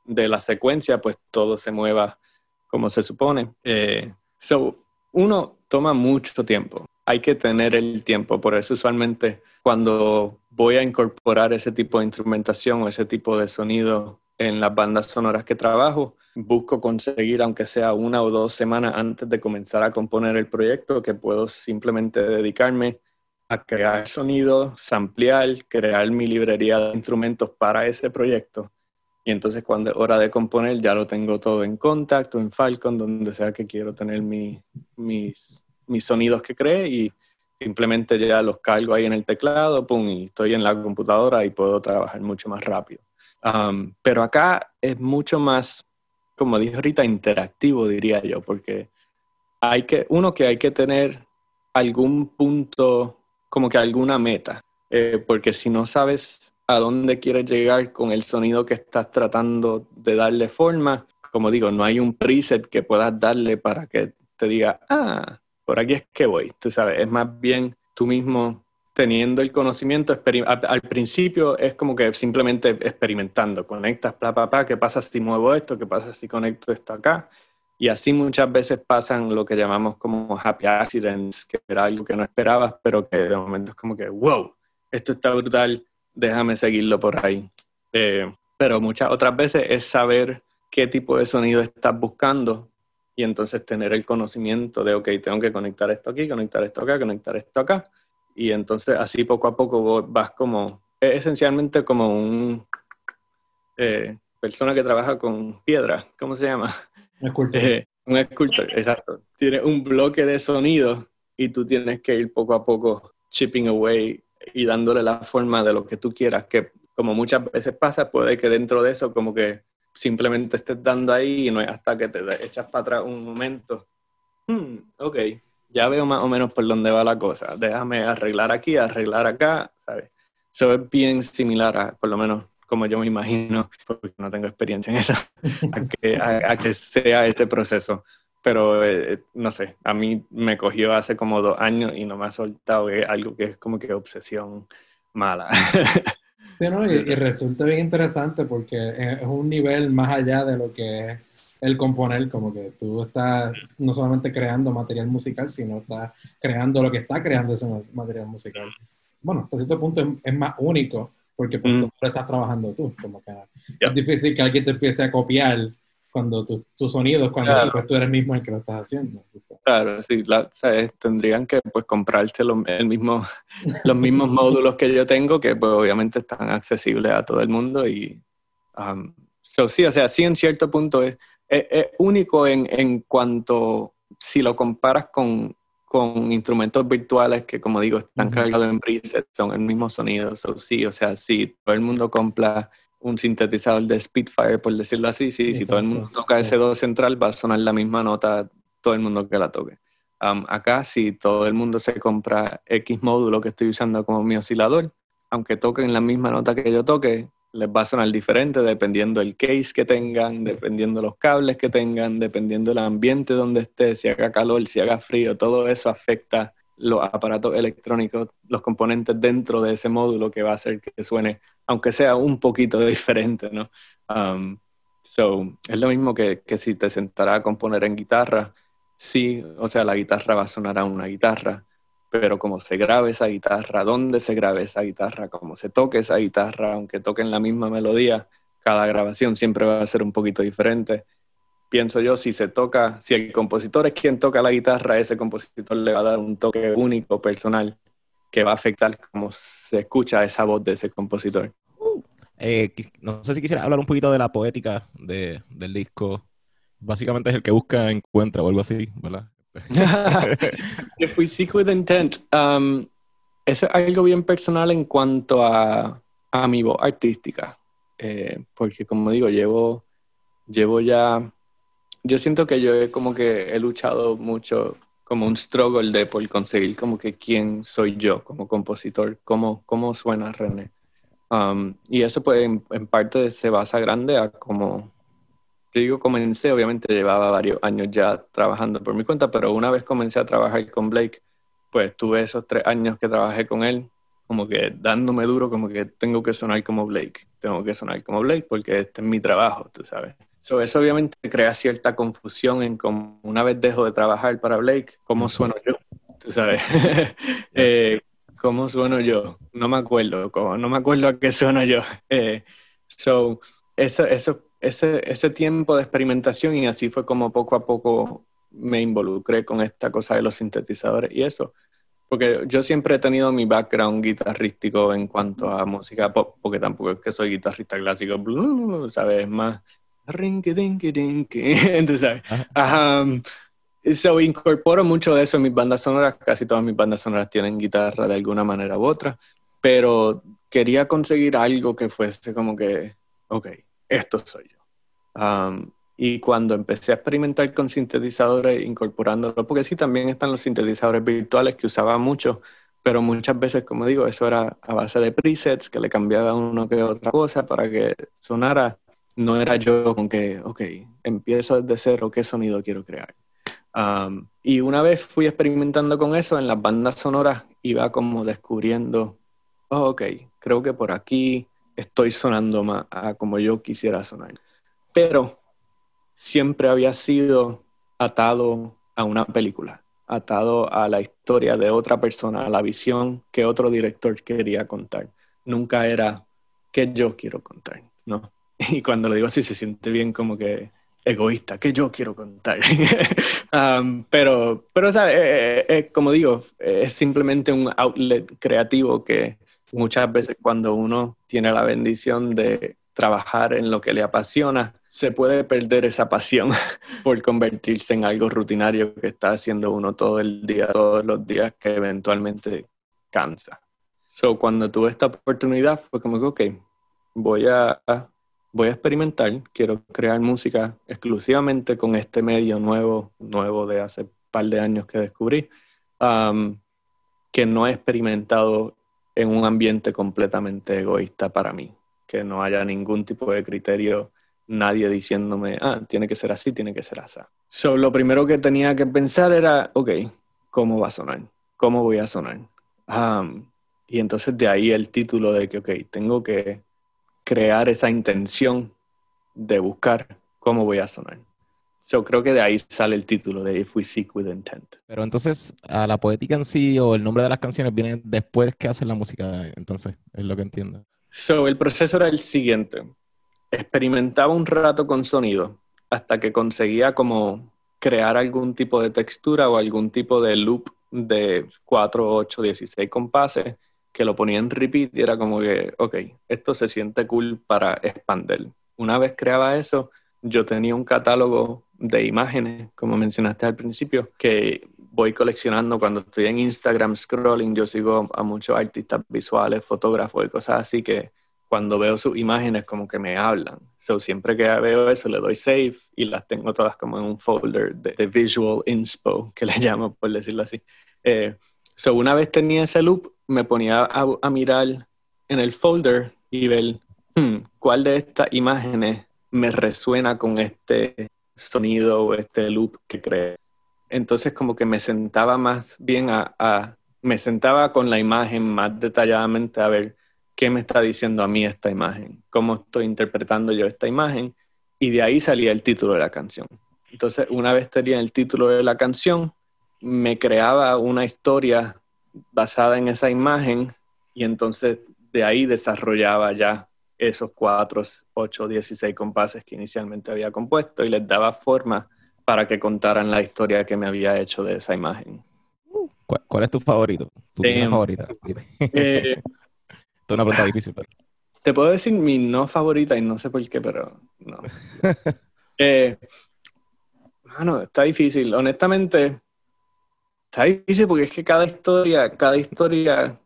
de la secuencia, pues todo se mueva como se supone. Eh, so, uno toma mucho tiempo. Hay que tener el tiempo. Por eso usualmente cuando voy a incorporar ese tipo de instrumentación o ese tipo de sonido en las bandas sonoras que trabajo, busco conseguir, aunque sea una o dos semanas antes de comenzar a componer el proyecto, que puedo simplemente dedicarme a crear sonido, samplear, crear mi librería de instrumentos para ese proyecto y entonces cuando es hora de componer ya lo tengo todo en contacto, en Falcon, donde sea que quiero tener mis, mis sonidos que cree y simplemente ya los cargo ahí en el teclado, pum, y estoy en la computadora y puedo trabajar mucho más rápido. Um, pero acá es mucho más, como dije ahorita, interactivo, diría yo, porque hay que, uno que hay que tener algún punto, como que alguna meta, eh, porque si no sabes a dónde quieres llegar con el sonido que estás tratando de darle forma. Como digo, no hay un preset que puedas darle para que te diga, ah, por aquí es que voy. Tú sabes, es más bien tú mismo teniendo el conocimiento, al principio es como que simplemente experimentando, conectas, bla, bla, ¿qué pasa si muevo esto? ¿Qué pasa si conecto esto acá? Y así muchas veces pasan lo que llamamos como happy accidents, que era algo que no esperabas, pero que de momento es como que, wow, esto está brutal, déjame seguirlo por ahí. Eh, pero muchas otras veces es saber qué tipo de sonido estás buscando y entonces tener el conocimiento de, ok, tengo que conectar esto aquí, conectar esto acá, conectar esto acá. Y entonces así poco a poco vas como, es esencialmente como un eh, persona que trabaja con piedra, ¿cómo se llama? Un escultor. Eh, un escultor, exacto. Tiene un bloque de sonido y tú tienes que ir poco a poco chipping away y dándole la forma de lo que tú quieras, que como muchas veces pasa, puede que dentro de eso como que simplemente estés dando ahí y no hasta que te echas para atrás un momento. Hmm, ok, ya veo más o menos por dónde va la cosa. Déjame arreglar aquí, arreglar acá, ¿sabes? Eso es bien similar a, por lo menos, como yo me imagino, porque no tengo experiencia en eso, a que, a que sea este proceso pero eh, no sé, a mí me cogió hace como dos años y no me ha soltado, es algo que es como que obsesión mala. Sí, ¿no? y, resulta bien interesante porque es un nivel más allá de lo que es el componer, como que tú estás no solamente creando material musical, sino estás creando lo que está creando ese material musical. Bueno, hasta cierto punto es, más único porque por mm. tú estás trabajando tú, como que es difícil que alguien te empiece a copiar cuando tu, tu sonido, cuando Claro. pues, tú eres mismo el que lo estás haciendo. Claro, sí, la- ¿sabes? tendrían que pues comprarse lo- el mismo, los mismos módulos que yo tengo, que pues obviamente están accesibles a todo el mundo y um, so, sí, o sea, sí en cierto punto es, es- es único en, en cuanto si lo comparas con, con instrumentos virtuales que como digo están Ujú. cargados en presets, son el mismo sonido, so, sí, o sea, si todo el mundo compra un sintetizador de Spitfire, por decirlo así, sí, si todo el mundo toca ese 2 central va a sonar la misma nota todo el mundo que la toque. Um, acá, si todo el mundo se compra X módulo que estoy usando como mi oscilador, aunque toquen la misma nota que yo toque, les va a sonar diferente dependiendo del case que tengan, dependiendo los cables que tengan, dependiendo del ambiente donde esté, si haga calor, si haga frío, todo eso afecta los aparatos electrónicos, los componentes dentro de ese módulo que va a hacer que suene, aunque sea un poquito diferente, ¿no? Um, so, es lo mismo que, que si te sentara a componer en guitarra, sí, o sea, la guitarra va a sonar a una guitarra, pero como se grabe esa guitarra, dónde se grabe esa guitarra, cómo se toque esa guitarra, aunque toquen la misma melodía, cada grabación siempre va a ser un poquito diferente. Pienso yo, si se toca, si el compositor es quien toca la guitarra, ese compositor le va a dar un toque único, personal, que va a afectar cómo se escucha esa voz de ese compositor. Eh, qui- no sé si quisiera hablar un poquito de la poética de- del disco. Básicamente es el que busca, encuentra o algo así, ¿verdad? If we seek with intent, um, eso es algo bien personal en cuanto a, a mi voz artística. Eh, porque como digo, llevo, llevo ya, yo siento que yo como que he luchado mucho como un struggle de por conseguir como que quién soy yo como compositor, cómo, cómo suena René. Um, y eso pues en, en parte se basa grande a como yo digo comencé, obviamente llevaba varios años ya trabajando por mi cuenta, pero una vez comencé a trabajar con Blake, pues tuve esos tres años que trabajé con él, como que dándome duro, como que tengo que sonar como Blake, tengo que sonar como Blake porque este es mi trabajo, tú sabes. So, eso obviamente crea cierta confusión en cómo una vez dejo de trabajar para Blake, ¿cómo sueno yo? Tú sabes. Eh, ¿Cómo sueno yo? No me acuerdo, cómo- no me acuerdo a qué sueno yo. Eh, so, eso, eso, ese, ese tiempo de experimentación y así fue como poco a poco me involucré con esta cosa de los sintetizadores y eso. Porque yo siempre he tenido mi background guitarrístico en cuanto a música pop, porque tampoco es que soy guitarrista clásico, ¿sabes? Es más rinky dinky dinky, tú sabes. Ajá. So, incorporo mucho de eso en mis bandas sonoras, casi todas mis bandas sonoras tienen guitarra de alguna manera u otra, pero quería conseguir algo que fuese como que, ok, esto soy yo. Um, y cuando empecé a experimentar con sintetizadores, incorporándolo, porque sí, también están los sintetizadores virtuales que usaba mucho, pero muchas veces, como digo, eso era a base de presets, que le cambiaba uno que otra cosa para que sonara. No era yo con que, ok, empiezo desde cero, ¿qué sonido quiero crear? Um, y una vez fui experimentando con eso, en las bandas sonoras iba como descubriendo, oh, ok, creo que por aquí estoy sonando más a como yo quisiera sonar. Pero siempre había sido atado a una película, atado a la historia de otra persona, a la visión que otro director quería contar. Nunca era que yo quiero contar, ¿no? Y cuando lo digo así se siente bien como que egoísta, que yo quiero contar. um, pero, pero ¿sabes? Eh, eh, como digo, es simplemente un outlet creativo que muchas veces cuando uno tiene la bendición de trabajar en lo que le apasiona, se puede perder esa pasión por convertirse en algo rutinario que está haciendo uno todo el día, todos los días, que eventualmente cansa. So, cuando tuve esta oportunidad fue como que, ok, voy a, voy a experimentar, quiero crear música exclusivamente con este medio nuevo, nuevo de hace par de años que descubrí, um, que no he experimentado en un ambiente completamente egoísta para mí, que no haya ningún tipo de criterio, nadie diciéndome, ah, tiene que ser así, tiene que ser así. So, lo primero que tenía que pensar era, ok, ¿cómo va a sonar? ¿Cómo voy a sonar? Um, y entonces de ahí el título de que, ok, tengo que crear esa intención de buscar cómo voy a sonar. Yo creo que de ahí sale el título de If We Seek With Intent. Pero entonces, a la poética en sí o el nombre de las canciones viene después que hacen la música, entonces, es lo que entiendo. So, el proceso era el siguiente. Experimentaba un rato con sonido hasta que conseguía como crear algún tipo de textura o algún tipo de loop de 4, 8, 16 compases que lo ponía en repeat y era como que, ok, esto se siente cool para expander. Una vez creaba eso, yo tenía un catálogo de imágenes, como mencionaste al principio, que voy coleccionando cuando estoy en Instagram scrolling. Yo sigo a muchos artistas visuales, fotógrafos y cosas así que cuando veo sus imágenes como que me hablan. So, siempre que veo eso le doy save y las tengo todas como en un folder de, visual inspo, que le llamo por decirlo así. Eh, so, una vez tenía ese loop, me ponía a, mirar en el folder y ver hmm, cuál de estas imágenes me resuena con este sonido o este loop que creé. Entonces como que me sentaba más bien a, me sentaba con la imagen más detalladamente a ver qué me está diciendo a mí esta imagen, cómo estoy interpretando yo esta imagen, y de ahí salía el título de la canción. Entonces, una vez tenía el título de la canción, me creaba una historia basada en esa imagen y entonces de ahí desarrollaba ya esos cuatro, ocho, dieciséis compases que inicialmente había compuesto y les daba forma para que contaran la historia que me había hecho de esa imagen. ¿Cuál, es tu favorito? ¿Tu favorita? Eh, es una pregunta difícil, pero... Te puedo decir mi no favorita y no sé por qué, pero no. eh, está difícil. Honestamente, está difícil porque es que cada historia, cada historia...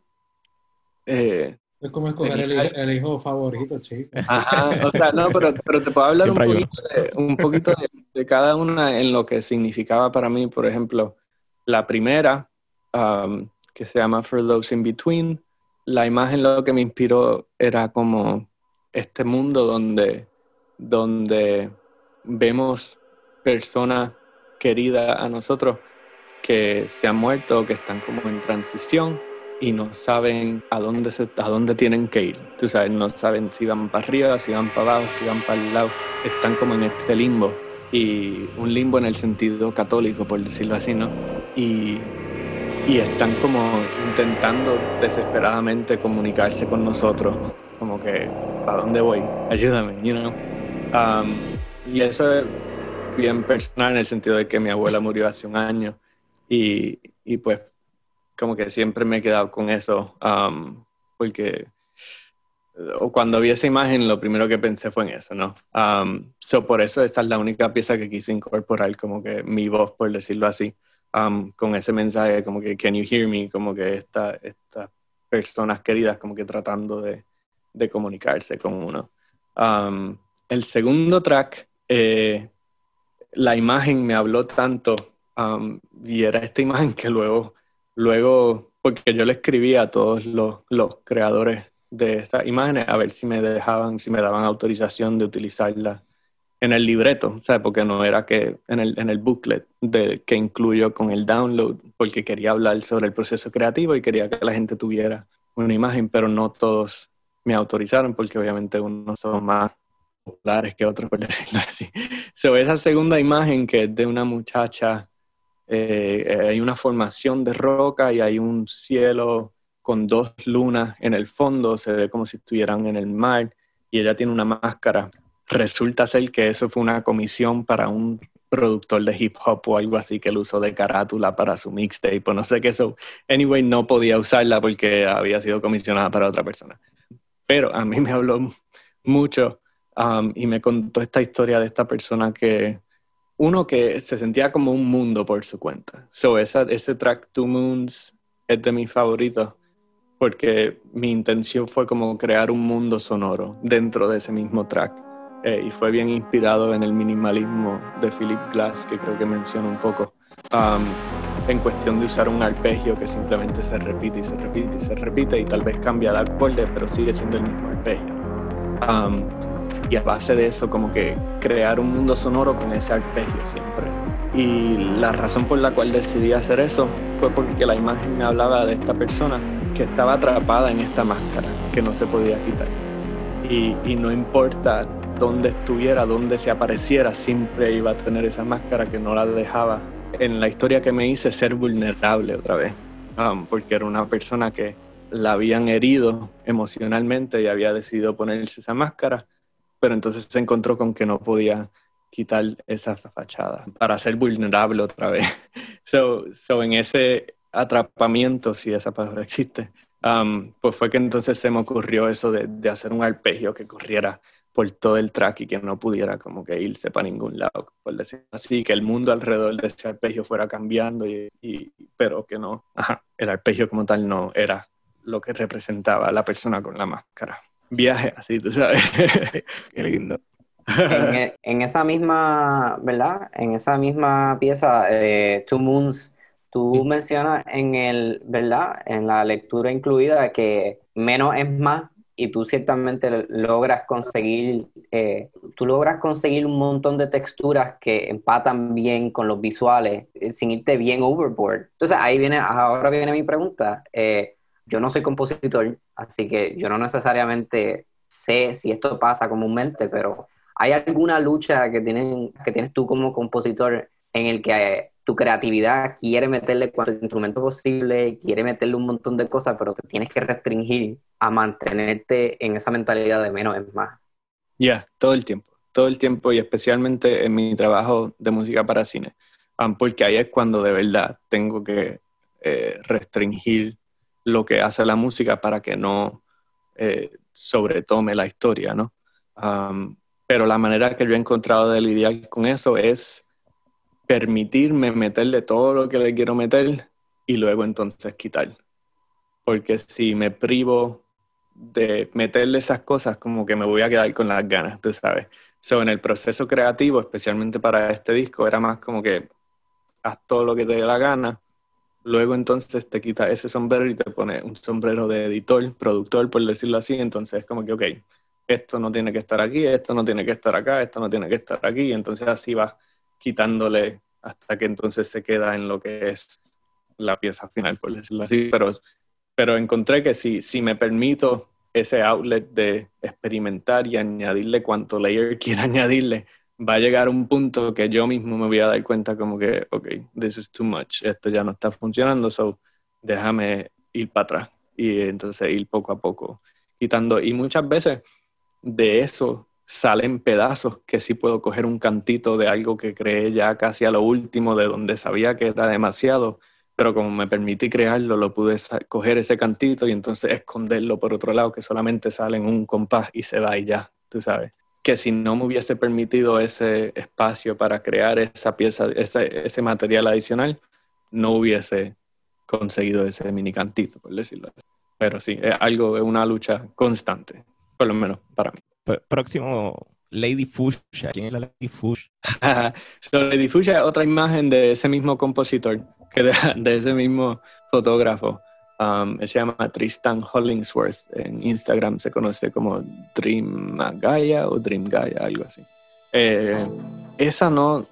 Eh, es como escoger el, hijo favorito, chico. Ajá, o sea, no, pero, pero te puedo hablar un poquito, de, un poquito de, cada una en lo que significaba para mí. Por ejemplo, la primera, um, que se llama For Those in Between, la imagen lo que me inspiró era como este mundo donde, donde vemos personas queridas a nosotros que se han muerto, que están como en transición y no saben a dónde, se, a dónde tienen que ir. Tú sabes, no saben si van para arriba, si van para abajo, si van para el lado. Están como en este limbo. Y un limbo en el sentido católico, por decirlo así, ¿no? Y y están como intentando desesperadamente comunicarse con nosotros, como que, ¿para dónde voy? Ayúdame, you know. Um, y eso es bien personal en el sentido de que mi abuela murió hace un año y, y pues como que siempre me he quedado con eso, um, porque o cuando vi esa imagen lo primero que pensé fue en eso, ¿no? Um, so por eso esa es la única pieza que quise incorporar, como que mi voz, por decirlo así. Um, con ese mensaje como que can you hear me, como que estas personas queridas como que tratando de, de comunicarse con uno. Um, el segundo track, eh, la imagen me habló tanto um, y era esta imagen que luego, luego, porque yo le escribí a todos los, los creadores de estas imágenes a ver si me dejaban, si me daban autorización de utilizarla en el libreto, sea, porque no era que en el, en el booklet que incluyo con el download, porque quería hablar sobre el proceso creativo y quería que la gente tuviera una imagen, pero no todos me autorizaron porque obviamente unos son más populares que otros, por decirlo así. So, esa segunda imagen que es de una muchacha, eh, hay una formación de roca y hay un cielo con dos lunas en el fondo, se ve como si estuvieran en el mar y ella tiene una máscara resulta ser que eso fue una comisión para un productor de hip hop o algo así que él usó de carátula para su mixtape o no sé qué eso. Anyway, no podía usarla porque había sido comisionada para otra persona. Pero a mí me habló mucho um, y me contó esta historia de esta persona que, uno que se sentía como un mundo por su cuenta. So, esa, ese track Two Moons es de mis favoritos porque mi intención fue como crear un mundo sonoro dentro de ese mismo track eh, y fue bien inspirado en el minimalismo de Philip Glass, que creo que menciona un poco, en cuestión de usar un arpegio que simplemente se repite y se repite y se repite y tal vez cambia de acorde, pero sigue siendo el mismo arpegio. Y a base de eso, como que crear un mundo sonoro con ese arpegio siempre. Y la razón por la cual decidí hacer eso fue porque la imagen me hablaba de esta persona que estaba atrapada en esta máscara que no se podía quitar. Y, no importa donde estuviera, donde se apareciera, siempre iba a tener esa máscara que no la dejaba en la historia que me hice ser vulnerable otra vez, um, porque era una persona que la habían herido emocionalmente y había decidido ponerse esa máscara, pero entonces se encontró con que no podía quitar esa fachada para ser vulnerable otra vez. So, so en ese atrapamiento, si esa palabra existe, um, pues fue que entonces se me ocurrió eso de, de, hacer un arpegio que corriera por todo el track y que no pudiera como que irse para ningún lado, por decir así, que el mundo alrededor de ese arpegio fuera cambiando, y, pero que no, el arpegio como tal no era lo que representaba la persona con la máscara. Viaje así, tú sabes. Qué lindo. E, en, esa misma, ¿verdad? En esa misma pieza, eh, Two Moons, tú mencionas en el, ¿verdad? En la lectura incluida que menos es más y tú ciertamente logras conseguir, eh, tú logras conseguir un montón de texturas que empatan bien con los visuales eh, sin irte bien overboard. Entonces ahí viene, ahora viene mi pregunta. yo no soy compositor, así que yo no necesariamente sé si esto pasa comúnmente, pero ¿Hay alguna lucha que, tienen, que tienes tú como compositor en el que eh, tu creatividad quiere meterle cuanto instrumento posible, quiere meterle un montón de cosas, pero te tienes que restringir a mantenerte en esa mentalidad de menos es más? Ya, todo el tiempo, todo el tiempo y especialmente en mi trabajo de música para cine, um, porque ahí es cuando de verdad tengo que eh, restringir lo que hace la música para que no eh, sobretome la historia, ¿no? Pero la manera que yo he encontrado de lidiar con eso es permitirme meterle todo lo que le quiero meter y luego entonces quitar. Porque si me privo de meterle esas cosas, como que me voy a quedar con las ganas, tú sabes. So, en el proceso creativo, especialmente para este disco, era más como que haz todo lo que te dé la gana, luego entonces te quita ese sombrero y te pone un sombrero de editor, productor, por decirlo así, entonces es como que, ok, esto no tiene que estar aquí, esto no tiene que estar acá, esto no tiene que estar aquí, entonces así vas quitándole hasta que entonces se queda en lo que es la pieza final, por decirlo así. Pero, pero encontré que si, si me permito ese outlet de experimentar y añadirle cuanto layer quiera añadirle, va a llegar un punto que yo mismo me voy a dar cuenta como que, ok, this is too much, esto ya no está funcionando, so déjame ir para atrás y entonces ir poco a poco quitando. Y muchas veces de eso salen pedazos que sí puedo coger un cantito de algo que creé ya casi a lo último, de donde sabía que era demasiado, pero como me permití crearlo, lo pude coger ese cantito y entonces esconderlo por otro lado, que solamente sale en un compás y se va y ya, tú sabes. Que si no me hubiese permitido ese espacio para crear esa pieza, ese, ese material adicional, no hubiese conseguido ese mini cantito, por decirlo así. Pero sí, es algo, es una lucha constante por lo menos para mí. Próximo, Lady Fuchsia. ¿Quién es la Lady Fuchsia? Lady Fuchsia es otra imagen de ese mismo compositor, que de, ese mismo fotógrafo. Um, se llama Tristan Hollingsworth. En Instagram se conoce como Dream Gaia o Dream Gaia, algo así. Eh, esa no,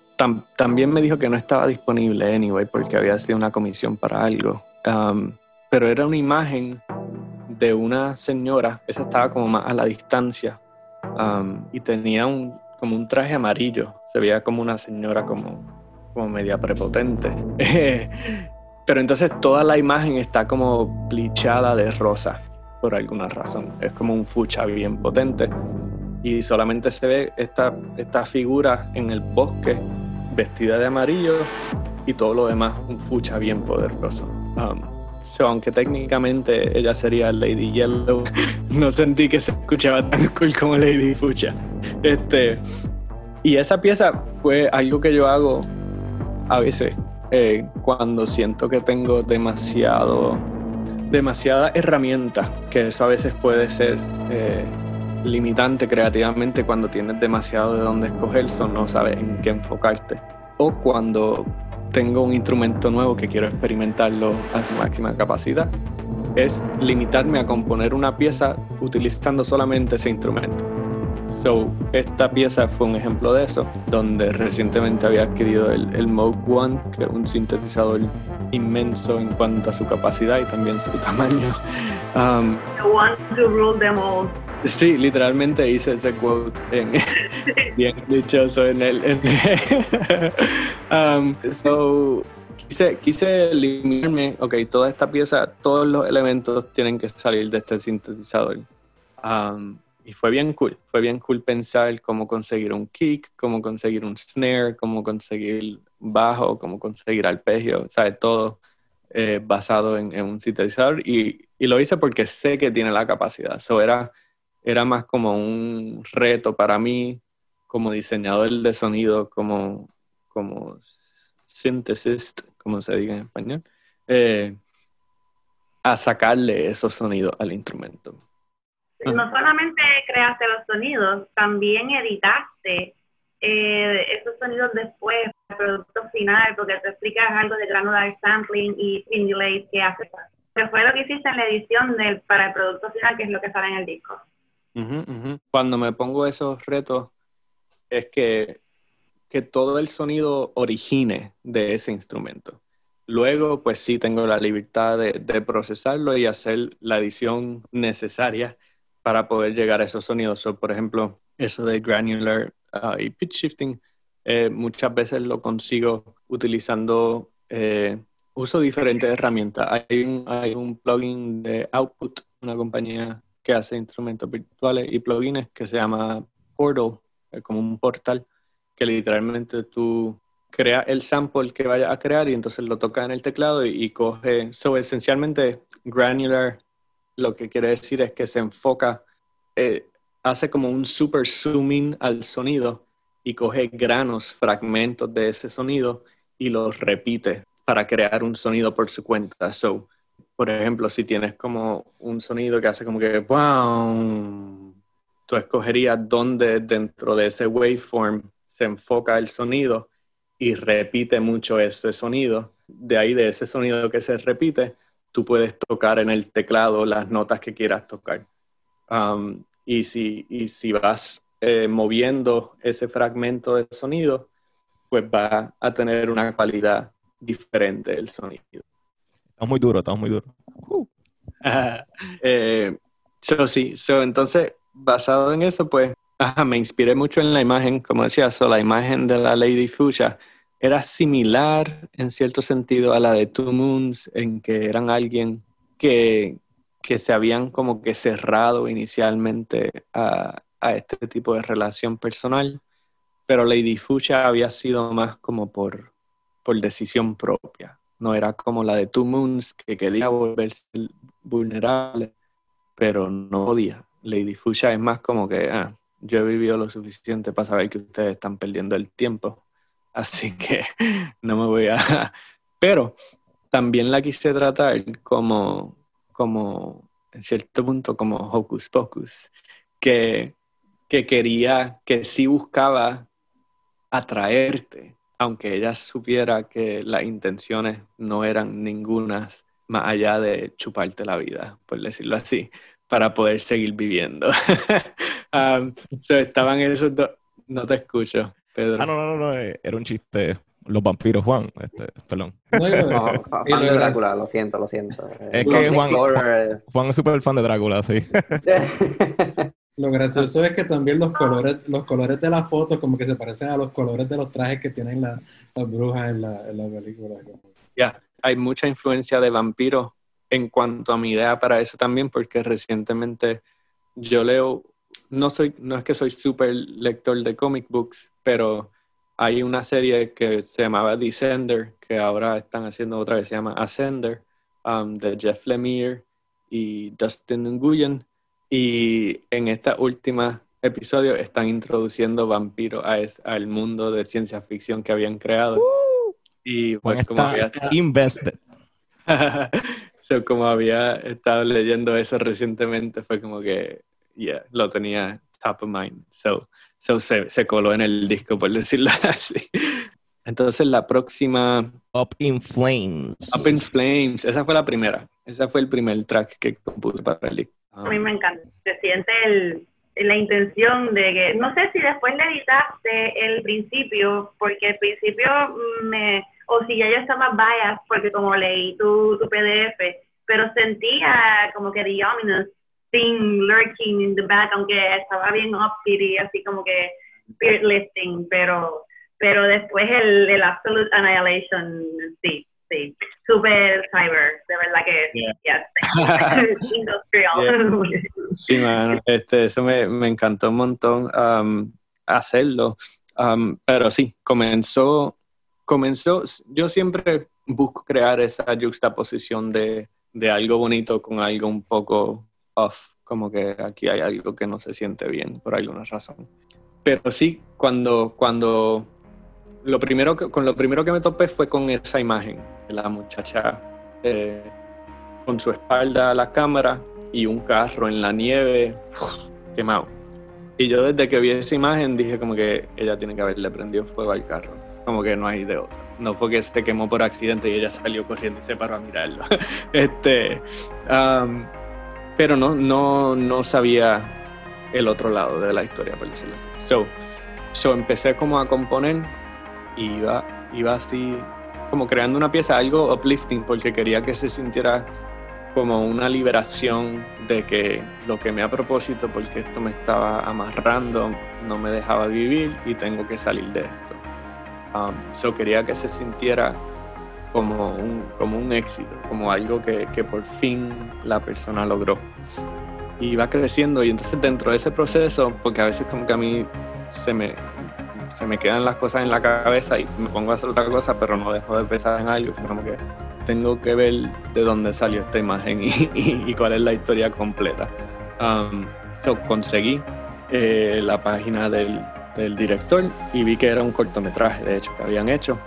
también me dijo que no estaba disponible, anyway, porque había sido una comisión para algo. Um, pero era una imagen de una señora, esa estaba como más a la distancia um, y tenía un, como un traje amarillo, se veía como una señora como, como media prepotente. Pero entonces toda la imagen está como plichada de rosa por alguna razón, es como un fucha bien potente y solamente se ve esta, esta figura en el bosque vestida de amarillo y todo lo demás un fucha bien poderoso. Um, aunque técnicamente ella sería Lady Yellow, no sentí que se escuchaba tan cool como Lady Fucha. Este, y esa pieza fue algo que yo hago a veces eh, cuando siento que tengo demasiado demasiada herramienta, que eso a veces puede ser eh, limitante creativamente cuando tienes demasiado de dónde escoger, son no sabes en qué enfocarte. O cuando tengo un instrumento nuevo que quiero experimentarlo a su máxima capacidad, es limitarme a componer una pieza utilizando solamente ese instrumento. So, esta pieza fue un ejemplo de eso, donde recientemente había adquirido el, el Moog One, que es un sintetizador inmenso en cuanto a su capacidad y también su tamaño. Um, The one to rule them all. Sí, literalmente hice ese quote en, bien dichoso en el. um, so, quise, quise eliminarme, ok, toda esta pieza, todos los elementos tienen que salir de este sintetizador. Um, y fue bien cool, fue bien cool pensar cómo conseguir un kick, cómo conseguir un snare, cómo conseguir bajo, cómo conseguir arpegio, ¿sabes? Todo eh, basado en, un sintetizador y, y, lo hice porque sé que tiene la capacidad. Eso era, era más como un reto para mí como diseñador de sonido, como, como synthesist, como se diga en español, eh, a sacarle esos sonidos al instrumento. No solamente creaste los sonidos, también editaste eh, esos sonidos después, el producto final, porque te explicas algo de granular sampling y simulate que hace. Que fue lo que hiciste en la edición del, para el producto final, que es lo que sale en el disco. Cuando me pongo esos retos, es que, que todo el sonido origine de ese instrumento. Luego, pues sí tengo la libertad de procesarlo y hacer la edición necesaria para poder llegar a esos sonidos. por ejemplo, eso de granular uh, y pitch shifting, eh, muchas veces lo consigo utilizando, eh, uso diferentes herramientas. Hay un, hay un plugin de Output, una compañía que hace instrumentos virtuales y plugins que se llama Portal, como un portal, que literalmente tú creas el sample que vayas a crear y entonces lo tocas en el teclado y, y coge, so esencialmente granular lo que quiere decir es que se enfoca, eh, hace como un super zooming al sonido y coge granos, fragmentos de ese sonido y los repite para crear un sonido por su cuenta. So, por ejemplo, si tienes como un sonido que hace como que ¡Wow! tú escogerías dónde dentro de ese waveform se enfoca el sonido y repite mucho ese sonido. De ahí, de ese sonido que se repite, tú puedes tocar en el teclado las notas que quieras tocar. Um, y, si, y si vas eh, moviendo ese fragmento de sonido, pues va a tener una calidad diferente el sonido. Está muy duro, está muy duro. eh, sí, entonces, basado en eso, pues me inspiré mucho en la imagen, como decía, so, la imagen de la Lady Fuchsia era similar en cierto sentido a la de Two Moons, en que eran alguien que, que se habían como que cerrado inicialmente a, a, este tipo de relación personal, pero Lady Fuchsia había sido más como por, por decisión propia. No era como la de Two Moons, que quería volverse vulnerable, pero no podía. Lady Fuchsia es más como que ah, yo he vivido lo suficiente para saber que ustedes están perdiendo el tiempo así que no me voy a... Pero también la quise tratar como, como en cierto punto, como hocus pocus, que, que quería, que sí buscaba atraerte, aunque ella supiera que las intenciones no eran ningunas más allá de chuparte la vida, por decirlo así, para poder seguir viviendo. um, estaban esos dos, no te escucho. Ah, no, no, no, eh, era un chiste. Los vampiros, Juan, este, perdón. No, fan de Drácula, lo siento, lo siento. Es que Juan, Juan, es súper fan de Drácula, sí. Lo gracioso es que también los colores, los colores de la foto como que se parecen a los colores de los trajes que tienen las brujas en la, en la película. Ya, hay mucha influencia de vampiros en cuanto a mi idea para eso también, porque recientemente yo leo no soy, no es que soy súper lector de comic books, pero hay una serie que se llamaba Descender, que ahora están haciendo otra vez, se llama Ascender, um, de Jeff Lemire y Dustin Nguyen. Y en esta última episodio están introduciendo vampiros al mundo de ciencia ficción que habían creado. y pues como había invested. como había estado leyendo eso recientemente, fue como que yeah, lo tenía top of mind. So, so se, se, coló en el disco, por decirlo así. Entonces la próxima... Up in Flames. Up in Flames. Esa fue la primera. Ese fue el primer track que compuse para el disco. A mí me encanta. Se siente el, la intención de que... No sé si después le editaste el principio, porque el principio me... O si ya yo estaba biased, porque como leí tu, tu PDF, pero sentía como que the ominous lurking in the back, aunque estaba bien upbeat y así como que spirit lifting, pero, pero después el, el Absolute Annihilation, sí, sí, super cyber, de verdad que, yeah. yes, industrial. Sí, mano, este, eso me, me encantó un montón um, hacerlo. Um, pero sí, comenzó, comenzó, yo siempre busco crear esa juxtaposición de, de algo bonito con algo un poco off, como que aquí hay algo que no se siente bien por alguna razón. Pero sí, cuando, cuando lo primero que, con lo primero que me topé fue con esa imagen de la muchacha eh, con su espalda a la cámara y un carro en la nieve quemado. Y yo desde que vi esa imagen dije como que ella tiene que haberle prendido fuego al carro. Como que no hay de otra. No fue que se quemó por accidente y ella salió corriendo y se paró a mirarlo. este, um, pero no, no, no sabía el otro lado de la historia, por decirlo así. So, so empecé como a componer y iba, iba así como creando una pieza, algo uplifting, porque quería que se sintiera como una liberación de que lo que me a propósito, porque esto me estaba amarrando, no me dejaba vivir y tengo que salir de esto. Um, so quería que se sintiera como un, como un éxito, como algo que, que por fin la persona logró. Y va creciendo y entonces dentro de ese proceso, porque a veces como que a mí se me, se me quedan las cosas en la cabeza y me pongo a hacer otra cosa, pero no dejo de pensar en algo, como que tengo que ver de dónde salió esta imagen y, cuál es la historia completa. Um, conseguí eh, la página del, del, director y vi que era un cortometraje, de hecho, que habían hecho,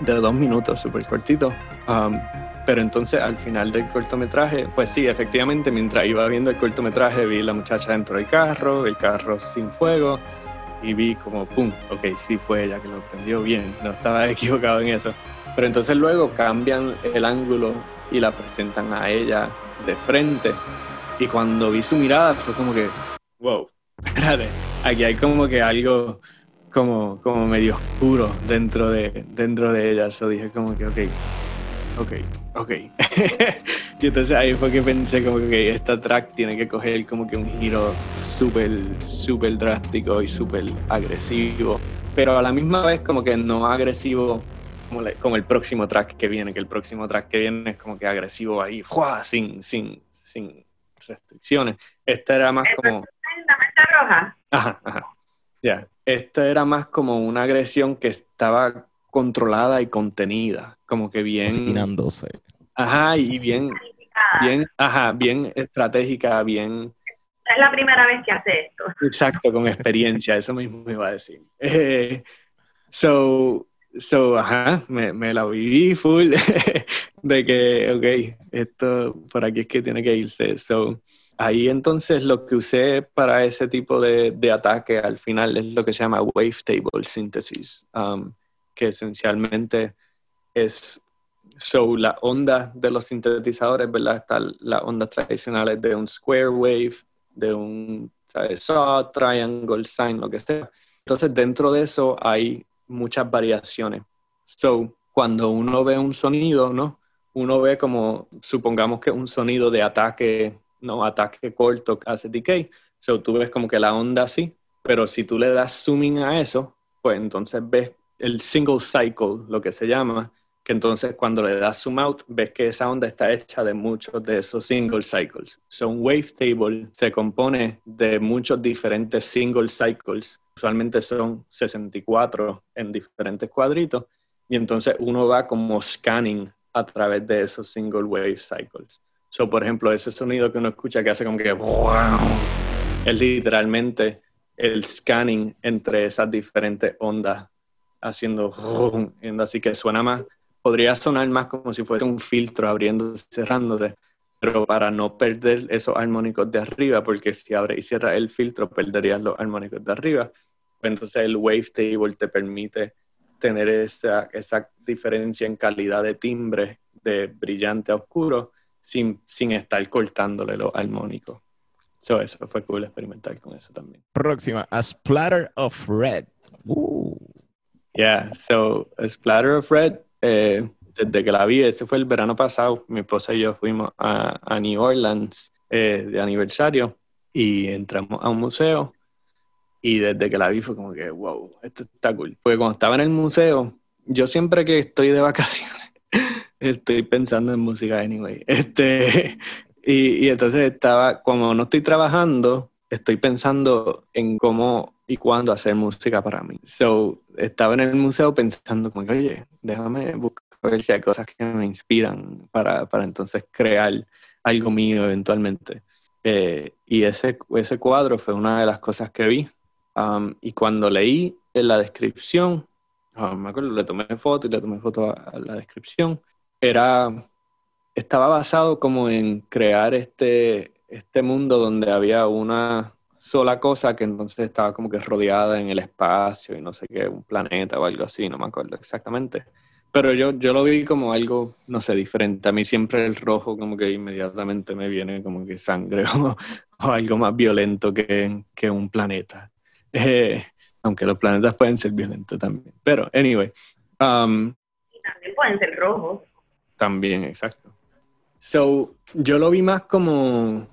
de dos minutos, súper cortito. Um, pero entonces al final del cortometraje, pues sí, efectivamente, mientras iba viendo el cortometraje, vi la muchacha dentro del carro, el carro sin fuego, y vi como, ¡pum! Ok, sí fue ella que lo prendió bien, no estaba equivocado en eso. Pero entonces luego cambian el ángulo y la presentan a ella de frente. Y cuando vi su mirada fue como que, wow, espérate, aquí hay como que algo como, como medio oscuro dentro de, dentro de ella. Yo dije como que, ok, ok, ok. y entonces ahí fue que pensé como que esta track tiene que coger como que un giro súper, súper drástico y súper agresivo. Pero a la misma vez como que no agresivo como, el próximo track que viene, que el próximo track que viene es como que agresivo ahí, sin, sin, sin restricciones. Este era más como... ¿La roja? Ajá, ajá. Ya. Este era más como una agresión que estaba controlada y contenida, como que bien... Cocinándose. Ajá, y bien, bien, ajá, bien estratégica, bien... Es la primera vez que hace esto. Exacto, con experiencia, eso mismo me iba a decir. Eh, so, So, ajá, me, me la viví full de que, ok, esto por aquí es que tiene que irse. So, ahí entonces lo que usé para ese tipo de, de ataque al final es lo que se llama wavetable synthesis, um, que esencialmente es so, la onda de los sintetizadores, ¿verdad? Están las ondas tradicionales de un square wave, de un ¿sabes? saw, triangle, sine, lo que sea. Entonces, dentro de eso hay muchas variaciones. So, cuando uno ve un sonido, ¿no? Uno ve como, supongamos que un sonido de ataque, no, ataque corto, hace decay. So, tú ves como que la onda así, pero si tú le das zooming a eso, pues entonces ves el single cycle, lo que se llama, que entonces cuando le das zoom out, ves que esa onda está hecha de muchos de esos single cycles. So, un wavetable se compone de muchos diferentes single cycles usualmente son 64 en diferentes cuadritos, y entonces uno va como scanning a través de esos single wave cycles. So, por ejemplo, ese sonido que uno escucha que hace como que es literalmente el scanning entre esas diferentes ondas haciendo así que suena más, podría sonar más como si fuese un filtro abriéndose cerrándose, pero para no perder esos armónicos de arriba, porque si abre y cierra el filtro, perderías los armónicos de arriba. Entonces el wavetable te permite tener esa, esa diferencia en calidad de timbre de brillante a oscuro sin, sin estar cortándole los armónicos. So, eso fue cool experimentar con eso también. Próxima, A Splatter of Red. Uh. Yeah, so A Splatter of Red, eh, desde que la vi, ese fue el verano pasado, mi esposa y yo fuimos a, a New Orleans eh, de aniversario y entramos a un museo y desde que la vi fue como que, wow, esto está cool. Porque cuando estaba en el museo, yo siempre que estoy de vacaciones, estoy pensando en música anyway. Este, Y, y entonces estaba, como no estoy trabajando, estoy pensando en cómo y cuándo hacer música para mí. So, estaba en el museo pensando como que, oye, déjame buscar ver si hay cosas que me inspiran para, para entonces crear algo mío eventualmente. Eh, y ese, ese cuadro fue una de las cosas que vi. Um, y cuando leí en la descripción, um, me acuerdo, le tomé foto y le tomé foto a, la descripción, era, estaba basado como en crear este, este mundo donde había una sola cosa que entonces estaba como que rodeada en el espacio y no sé qué, un planeta o algo así, no me acuerdo exactamente. Pero yo, yo lo vi como algo, no sé, diferente. A mí siempre el rojo como que inmediatamente me viene como que sangre o, algo más violento que, que un planeta. Eh, aunque los planetas pueden ser violentos también. Pero, anyway. Um, y también pueden ser rojos. También, exacto. So, yo lo vi más como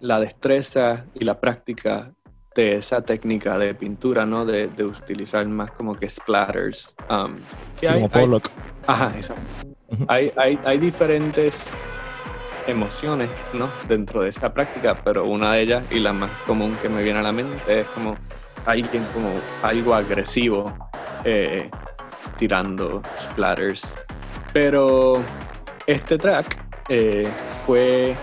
la destreza y la práctica de esa técnica de pintura, ¿no? De, de utilizar más como que splatters. Um, como Pollock. ajá, exacto. hay, hay, hay, diferentes emociones, ¿no? Dentro de esa práctica, pero una de ellas y la más común que me viene a la mente es como alguien como algo agresivo eh, tirando splatters. Pero este track eh, fue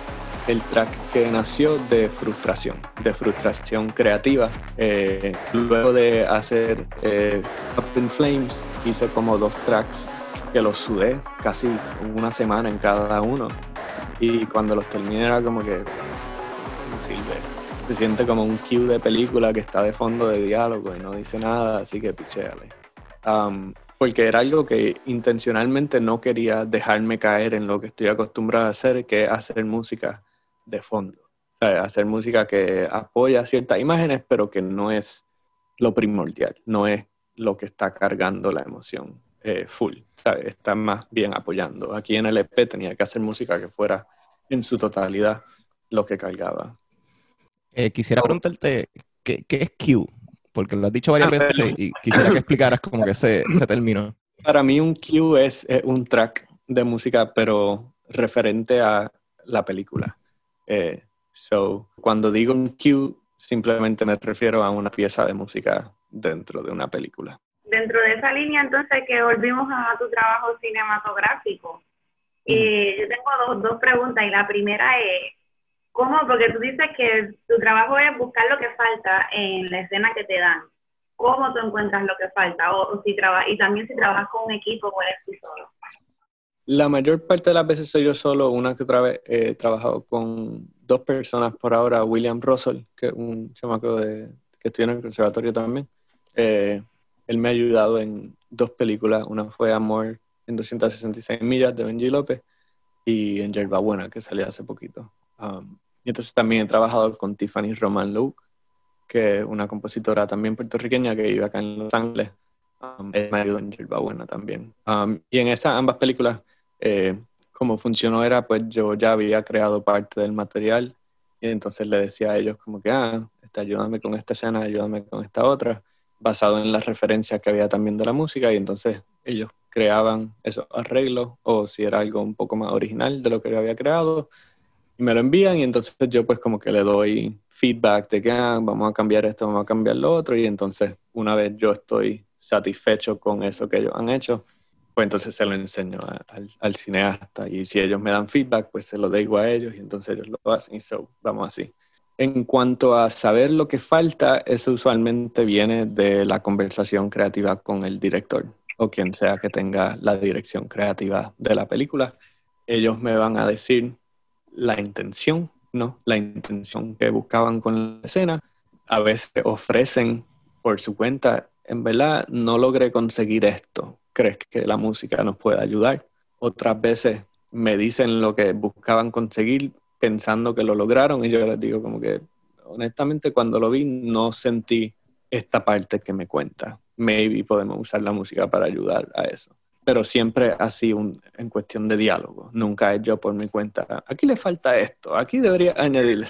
el track que nació de frustración, de frustración creativa. Eh, luego de hacer eh, Up in Flames, hice como dos tracks que los sudé casi una semana en cada uno. Y cuando los terminé era como que Se siente como un cue de película que está de fondo de diálogo y no dice nada, así que pichéale. Um, porque era algo que intencionalmente no quería dejarme caer en lo que estoy acostumbrado a hacer, que es hacer música de fondo. hacer música que apoya ciertas imágenes, pero que no es lo primordial, no es lo que está cargando la emoción eh, full. Está más bien apoyando. Aquí en el EP tenía que hacer música que fuera en su totalidad lo que cargaba. Eh, quisiera preguntarte, ¿qué, es Q? Porque lo has dicho varias ah, veces y quisiera que explicaras cómo que se, se terminó. Para mí un Q es un track de música, pero referente a la película. Eh, so, cuando digo un cue, simplemente me refiero a una pieza de música dentro de una película. Dentro de esa línea, entonces, que volvimos a tu trabajo cinematográfico. Y yo tengo dos, dos preguntas, y la primera es, ¿cómo? Porque tú dices que tu trabajo es buscar lo que falta en la escena que te dan. ¿Cómo tú encuentras lo que falta? O, si y también si trabajas con un equipo, puedes tú solo. La mayor parte de las veces soy yo solo, una que otra vez he trabajado con dos personas por ahora, William Russell, que es un chamaco de, que estudia en el conservatorio también. Eh, él me ha ayudado en dos películas, una fue Amor en 266 millas de Benji López y en Yerba Buena, que salió hace poquito. Um, y entonces también he trabajado con Tiffany Roman Luke, que es una compositora también puertorriqueña que vive acá en Los Ángeles. Um, él me ayudó en Yerba Buena también. Um, y en esas ambas películas eh, como funcionó era, pues yo ya había creado parte del material y entonces le decía a ellos como que, ah, este, ayúdame con esta escena, ayúdame con esta otra, basado en las referencias que había también de la música y entonces ellos creaban esos arreglos o si era algo un poco más original de lo que yo había creado y me lo envían y entonces yo pues como que le doy feedback de que ah, vamos a cambiar esto, vamos a cambiar lo otro y entonces una vez yo estoy satisfecho con eso que ellos han hecho, pues entonces se lo enseño al, cineasta y si ellos me dan feedback, pues se lo digo a ellos y entonces ellos lo hacen y so, vamos así. En cuanto a saber lo que falta, eso usualmente viene de la conversación creativa con el director o quien sea que tenga la dirección creativa de la película. Ellos me van a decir la intención, ¿no? La intención que buscaban con la escena. A veces ofrecen por su cuenta, en verdad no logré conseguir esto, crees que la música nos puede ayudar. Otras veces me dicen lo que buscaban conseguir pensando que lo lograron y yo les digo como que honestamente cuando lo vi no sentí esta parte que me cuenta. Maybe podemos usar la música para ayudar a eso. Pero siempre así un, en cuestión de diálogo. Nunca es yo por mi cuenta. Aquí le falta esto. Aquí debería añadirle.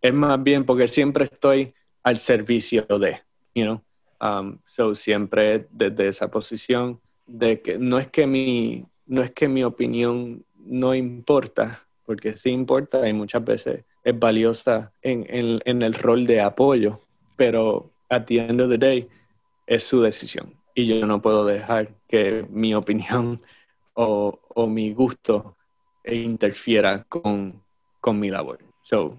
es más bien porque siempre estoy al servicio de, you know. Um, so siempre desde esa posición de que no es que mi, no es que mi opinión no importa, porque sí importa y muchas veces es valiosa en, en el rol de apoyo, pero at the end of the day es su decisión y yo no puedo dejar que mi opinión o, o mi gusto interfiera con, con, mi labor. So,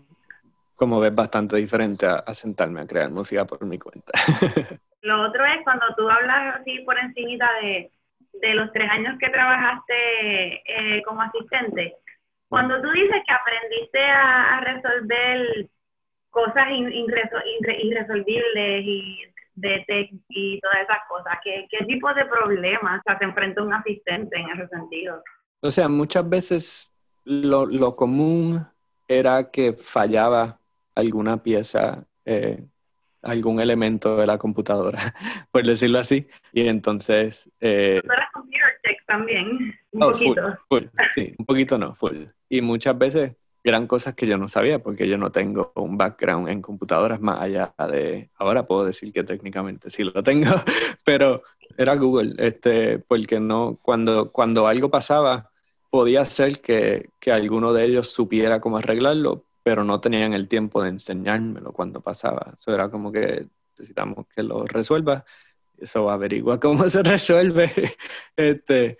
como ves, bastante diferente a, sentarme a crear música por mi cuenta. Lo otro es cuando tú hablas así por encima de, de los tres años que trabajaste eh, como asistente, cuando tú dices que aprendiste a, resolver cosas irresolvibles y todas esas cosas, ¿qué, qué tipo de problemas se enfrenta un asistente en ese sentido? O sea, muchas veces lo, lo común era que fallaba alguna pieza, eh, algún elemento de la computadora, por decirlo así. Y entonces... Eh, computer tech también, un oh, poquito. sí, un poquito no, full. Y muchas veces eran cosas que yo no sabía porque yo no tengo un background en computadoras más allá de, ahora puedo decir que técnicamente sí lo tengo, pero era Google, este, porque no, cuando, cuando algo pasaba, podía ser que, que alguno de ellos supiera cómo arreglarlo, pero no tenían el tiempo de enseñármelo cuando pasaba. Eso era como que necesitamos que lo resuelva, eso averigua cómo se resuelve. este,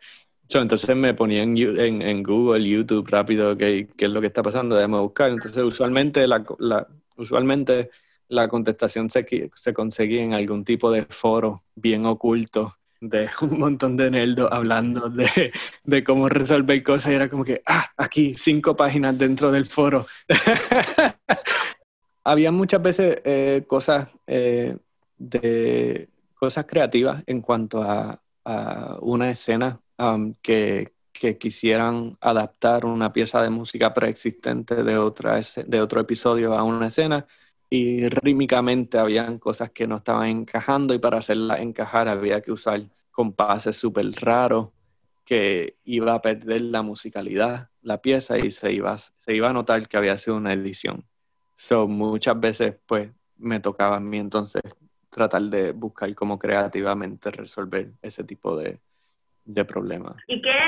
entonces me ponía en, en, Google, YouTube rápido qué, qué, es lo que está pasando, debemos buscar. Entonces usualmente la, la, usualmente la contestación se, se conseguía en algún tipo de foro bien oculto de un montón de nerdos hablando de, de, cómo resolver cosas y era como que, ah, aquí, cinco páginas dentro del foro. Había muchas veces eh, cosas eh, de cosas creativas en cuanto a, a una escena um, que, que, quisieran adaptar una pieza de música preexistente de, otra, de otro episodio a una escena y rítmicamente habían cosas que no estaban encajando y para hacerlas encajar había que usar compases súper raros que iba a perder la musicalidad, la pieza y se iba, se iba a notar que había sido una edición. So, muchas veces pues me tocaba a mí entonces tratar de buscar cómo creativamente resolver ese tipo de, de problemas. ¿Y qué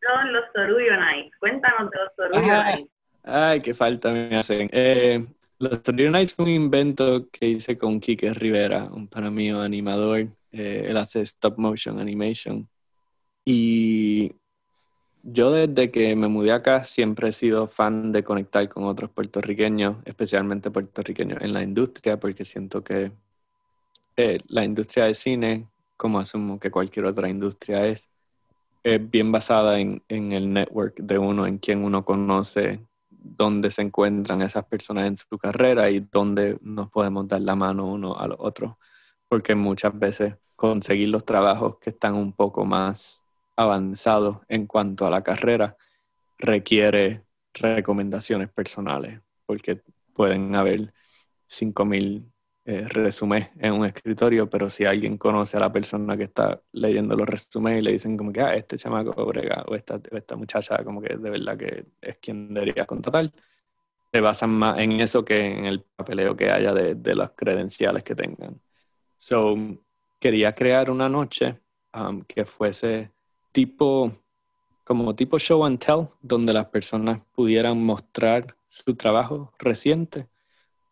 son los Sorullo Nights? Cuéntanos de los Sorullo Nights. Ay, qué falta me hacen. Eh, los Studio Nights fue un invento que hice con Kike Rivera, un para mí animador. Eh, él hace stop motion animation. Y yo desde que me mudé acá siempre he sido fan de conectar con otros puertorriqueños, especialmente puertorriqueños en la industria, porque siento que eh, la industria de cine, como asumo que cualquier otra industria es, es bien basada en, en el network de uno, en quien uno conoce, dónde se encuentran esas personas en su carrera y dónde nos podemos dar la mano uno a los otros. Porque muchas veces conseguir los trabajos que están un poco más avanzados en cuanto a la carrera requiere recomendaciones personales, porque pueden haber 5.000 eh, resumen en un escritorio, pero si alguien conoce a la persona que está leyendo los resúmenes y le dicen como que, ah, este chamaco brega o esta, esta muchacha como que de verdad que es quien deberías contratar, se basan más en eso que en el papeleo que haya de, de las credenciales que tengan. So, quería crear una noche um, que fuese tipo, como tipo show and tell, donde las personas pudieran mostrar su trabajo reciente,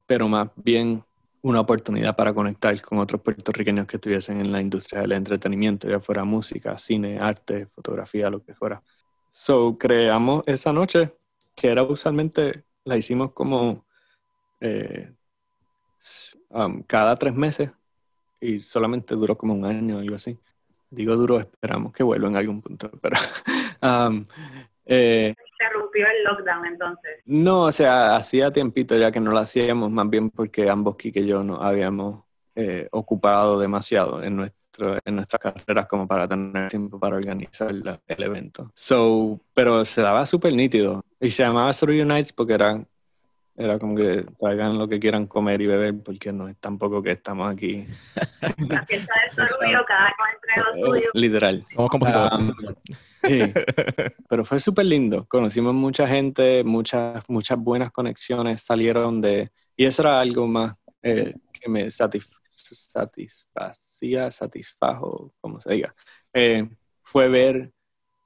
pero más bien una oportunidad para conectar con otros puertorriqueños que estuviesen en la industria del entretenimiento, ya fuera música, cine, arte, fotografía, lo que fuera. So, creamos esa noche, que era usualmente, la hicimos como eh, um, cada tres meses y solamente duró como un año algo así. Digo duro, esperamos que vuelva en algún punto, pero um, eh, se rompió el lockdown entonces. No, o sea, hacía tiempito ya que no lo hacíamos, más bien porque ambos Kike y yo nos habíamos eh, ocupado demasiado en, nuestro, en nuestras carreras como para tener tiempo para organizar el evento. So, pero se daba súper nítido. Y se llamaba Survey Nights porque era, era como que traigan lo que quieran comer y beber, porque no es tampoco que estamos aquí. La fiesta del cada cual los suyos. Literal. Somos compositores. Um, Sí, pero fue súper lindo. Conocimos mucha gente, muchas, muchas buenas conexiones salieron de... Y eso era algo más eh, que me satisfacía, satisfajo, como se diga. Eh, fue ver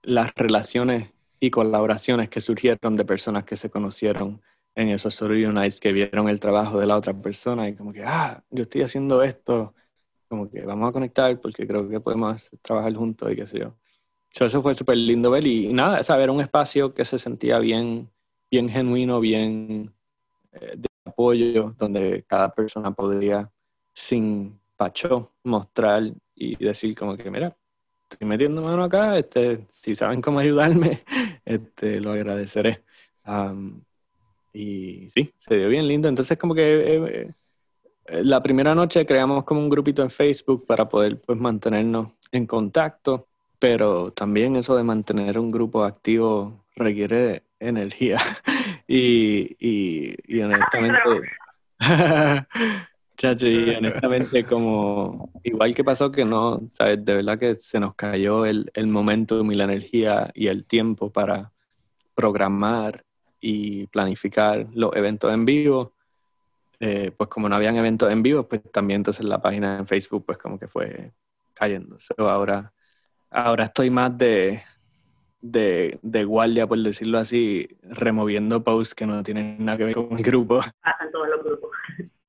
las relaciones y colaboraciones que surgieron de personas que se conocieron en esos Sorority Nights, que vieron el trabajo de la otra persona y como que, ah, yo estoy haciendo esto, como que vamos a conectar porque creo que podemos trabajar juntos y qué sé yo. Eso fue súper lindo ver y, nada, saber un espacio que se sentía bien, bien genuino, bien eh, de apoyo, donde cada persona podría sin pacho mostrar y decir como que, mira, estoy metiendo mano acá, este, si saben cómo ayudarme, este, lo agradeceré. y sí, se dio bien lindo. Entonces como que eh, eh, la primera noche creamos como un grupito en Facebook para poder pues mantenernos en contacto, pero también eso de mantener un grupo activo requiere energía y, y, y honestamente... Chacho, y honestamente, como igual que pasó que no, ¿sabes? De verdad que se nos cayó el, el momentum y la energía y el tiempo para programar y planificar los eventos en vivo. Eh, pues como no habían eventos en vivo, pues también entonces la página en Facebook pues como que fue cayendo. ahora, ahora estoy más de, de, de, guardia, por decirlo así, removiendo posts que no tienen nada que ver con el grupo. Pasan todos los grupos.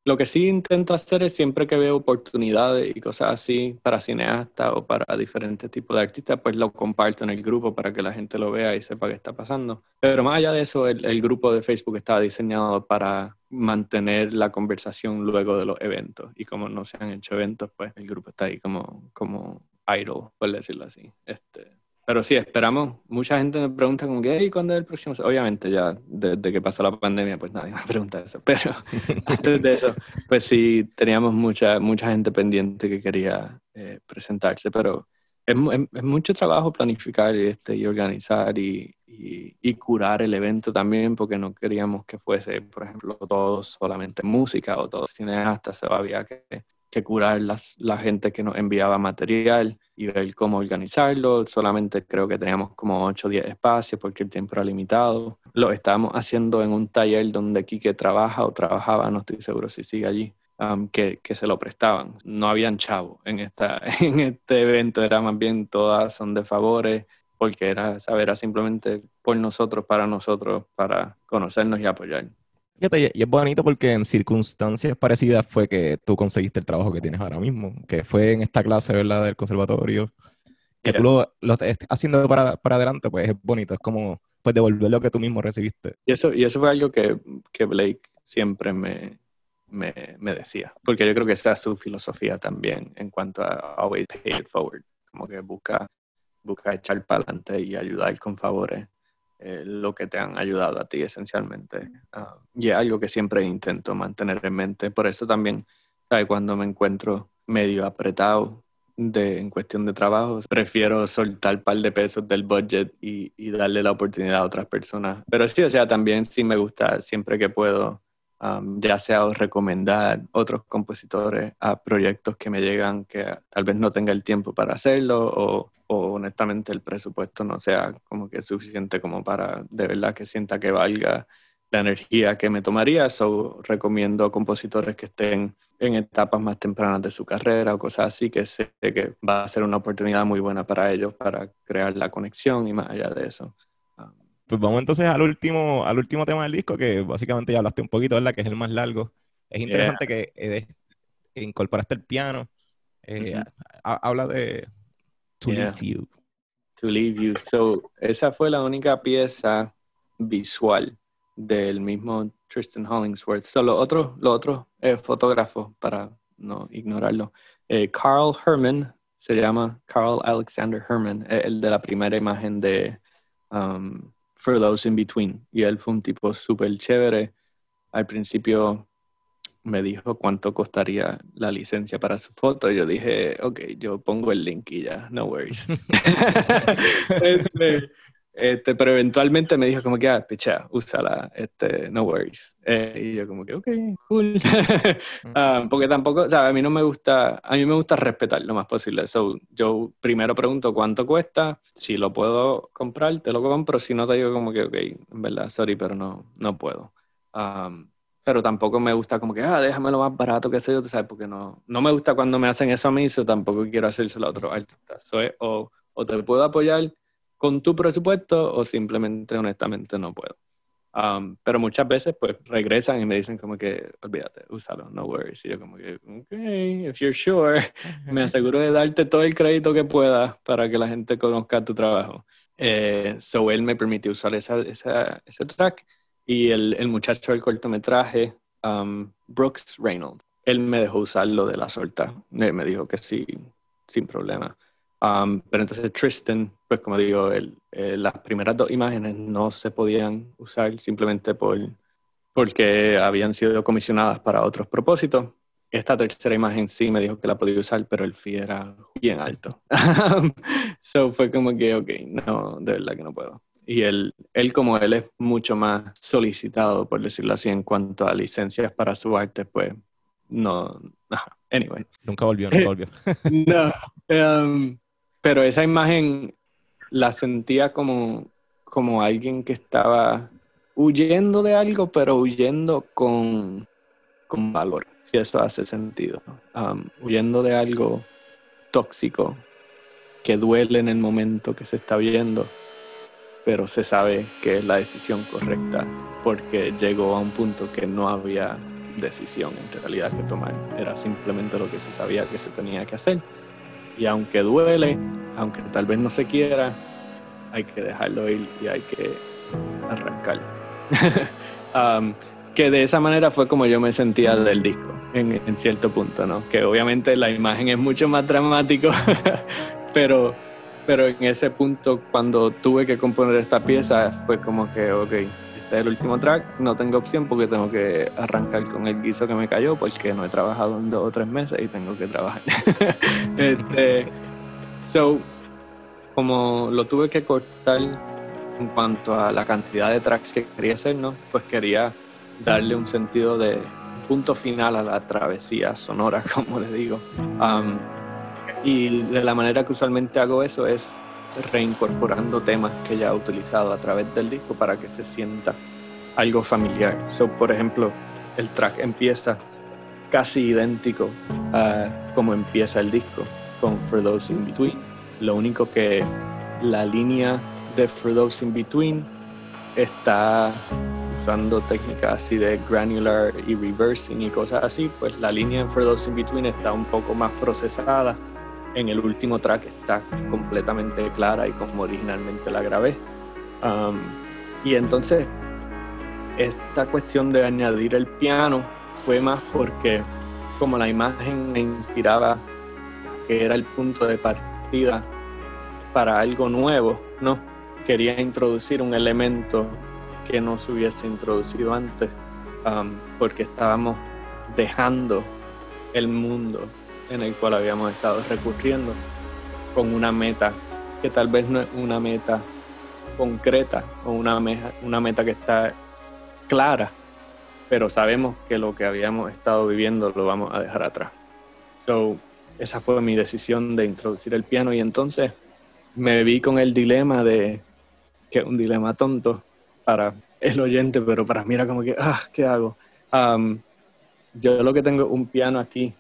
Lo que sí intento hacer es siempre que veo oportunidades y cosas así para cineastas o para diferentes tipos de artistas, pues lo comparto en el grupo para que la gente lo vea y sepa qué está pasando. Pero más allá de eso, el, grupo de Facebook está diseñado para mantener la conversación luego de los eventos. Y como no se han hecho eventos, pues el grupo está ahí como, como idle, por decirlo así. Este, pero sí, esperamos. Mucha gente me pregunta como que, ¿cuándo es el próximo? Obviamente ya desde que pasó la pandemia, pues nadie me pregunta eso. Pero antes de eso, pues sí, teníamos mucha, mucha gente pendiente que quería eh, presentarse. Pero es, es, mucho trabajo planificar este, y organizar y, y, y, curar el evento también, porque no queríamos que fuese, por ejemplo, todo solamente música o todo cineastas. Había que que curar las, la gente que nos enviaba material y ver cómo organizarlo. Solamente creo que teníamos como 8 o 10 espacios porque el tiempo era limitado. Lo estábamos haciendo en un taller donde Quique trabaja o trabajaba, no estoy seguro si sigue allí, um, que, que, se lo prestaban. No habían chavo en, esta, en este evento, era más bien todas son de favores porque era, saber, simplemente por nosotros, para nosotros, para conocernos y apoyar y es bonito porque en circunstancias parecidas fue que tú conseguiste el trabajo que tienes ahora mismo, que fue en esta clase, ¿verdad?, del conservatorio. Que tú lo, lo estés haciendo para, para, adelante, pues es bonito, es como pues devolver lo que tú mismo recibiste. Y eso, y eso fue algo que, que Blake siempre me, me, me, decía, porque yo creo que esa es su filosofía también en cuanto a always pay it forward, como que busca, busca echar para adelante y ayudar con favores eh, lo que te han ayudado a ti esencialmente. Ah, y es algo que siempre intento mantener en mente. Por eso también, cuando me encuentro medio apretado de, en cuestión de trabajo, prefiero soltar un par de pesos del budget y, y, darle la oportunidad a otras personas. Pero sí, o sea, también sí me gusta siempre que puedo, ya sea recomendar otros compositores a proyectos que me llegan que tal vez no tenga el tiempo para hacerlo o o honestamente el presupuesto no sea como que suficiente como para de verdad que sienta que valga la energía que me tomaría. So, recomiendo compositores que estén en etapas más tempranas de su carrera o cosas así, que sé que va a ser una oportunidad muy buena para ellos para crear la conexión y más allá de eso. Pues vamos entonces al último, al último tema del disco, que básicamente ya hablaste un poquito, ¿verdad? Que es el más largo. Es interesante que eh, incorporaste el piano. Eh, habla de, To Leave You. To Leave You. So, esa fue la única pieza visual del mismo Tristan Hollingsworth. Solo otro, lo otro eh, fotógrafo, para no ignorarlo. Eh, Carl Herman, se llama Carl Alexander Herman, el de la primera imagen de um, For Those in Between. Y él fue un tipo súper chévere. Al principio me dijo cuánto costaría la licencia para su foto. Yo dije, ok, yo pongo el link y ya, no worries. este, este, pero eventualmente me dijo como que, ah, picha, úsala, este, no worries. Eh, y yo como que, ok, cool. Ah, porque tampoco, o sea, a mí no me gusta, a mí me gusta respetar lo más posible. So, yo primero pregunto cuánto cuesta, si lo puedo comprar, te lo compro, si no te digo como que, ok, en verdad, sorry, pero no, no puedo. Um, pero tampoco me gusta como que, ah, déjame lo más barato que sé yo, ¿sabes? Porque no, no me gusta cuando me hacen eso a mí, eso tampoco quiero hacérselo a otros artistas. o, o te puedo apoyar con tu presupuesto o simplemente honestamente no puedo. Um, pero muchas veces pues regresan y me dicen como que olvídate, úsalo, no worries. Y yo como que, ok, if you're sure, me aseguro de darte todo el crédito que pueda para que la gente conozca tu trabajo. Eh, so él me permitió usar esa, esa, ese track y el, el muchacho del cortometraje, um, Brooks Reynolds, él me dejó usarlo de la solta. me dijo que sí, sin problema. Um, pero entonces Tristan, pues como digo, el, eh, las primeras dos imágenes no se podían usar simplemente por, porque habían sido comisionadas para otros propósitos. Esta tercera imagen sí me dijo que la podía usar, pero el fee era bien alto. so fue como que, ok, no, de verdad que no puedo. Y él, él, como él es mucho más solicitado, por decirlo así, en cuanto a licencias para su arte, pues no, anyway. Nunca volvió, nunca volvió. no, um, pero esa imagen la sentía como, como alguien que estaba huyendo de algo, pero huyendo con, con valor, si eso hace sentido. Um, huyendo de algo tóxico que duele en el momento que se está viendo, pero se sabe que es la decisión correcta porque llegó a un punto que no había decisión en realidad que tomar, era simplemente lo que se sabía que se tenía que hacer y aunque duele, aunque tal vez no se quiera, hay que dejarlo ir y hay que arrancar. Um, que de esa manera fue como yo me sentía del disco, en, cierto punto, ¿no? Que obviamente la imagen es mucho más dramático, pero, pero en ese punto, cuando tuve que componer esta pieza, fue como que, ok, este es el último track, no tengo opción porque tengo que arrancar con el guiso que me cayó porque no he trabajado en dos o tres meses y tengo que trabajar. este, so, como lo tuve que cortar en cuanto a la cantidad de tracks que quería hacer, ¿no? Pues quería darle un sentido de punto final a la travesía sonora, como le digo. Um, y de la manera que usualmente hago eso es reincorporando temas que ya he utilizado a través del disco para que se sienta algo familiar. So, por ejemplo, el track empieza casi idéntico a como empieza el disco con For Those In Between. Lo único que la línea de For Those In Between está usando técnicas así de granular y reversing y cosas así, pues la línea en For Those In Between está un poco más procesada en el último track está completamente clara y como originalmente la grabé. Um, y entonces, esta cuestión de añadir el piano fue más porque como la imagen me inspiraba que era el punto de partida para algo nuevo, ¿no? Quería introducir un elemento que no se hubiese introducido antes, um, porque estábamos dejando el mundo en el cual habíamos estado recurriendo con una meta que tal vez no es una meta concreta o una, una meta que está clara, pero sabemos que lo que habíamos estado viviendo lo vamos a dejar atrás. So, esa fue mi decisión de introducir el piano y entonces me vi con el dilema de, que es un dilema tonto para el oyente, pero para mí era como que, ah, ¿qué hago? Um, yo lo que tengo un piano aquí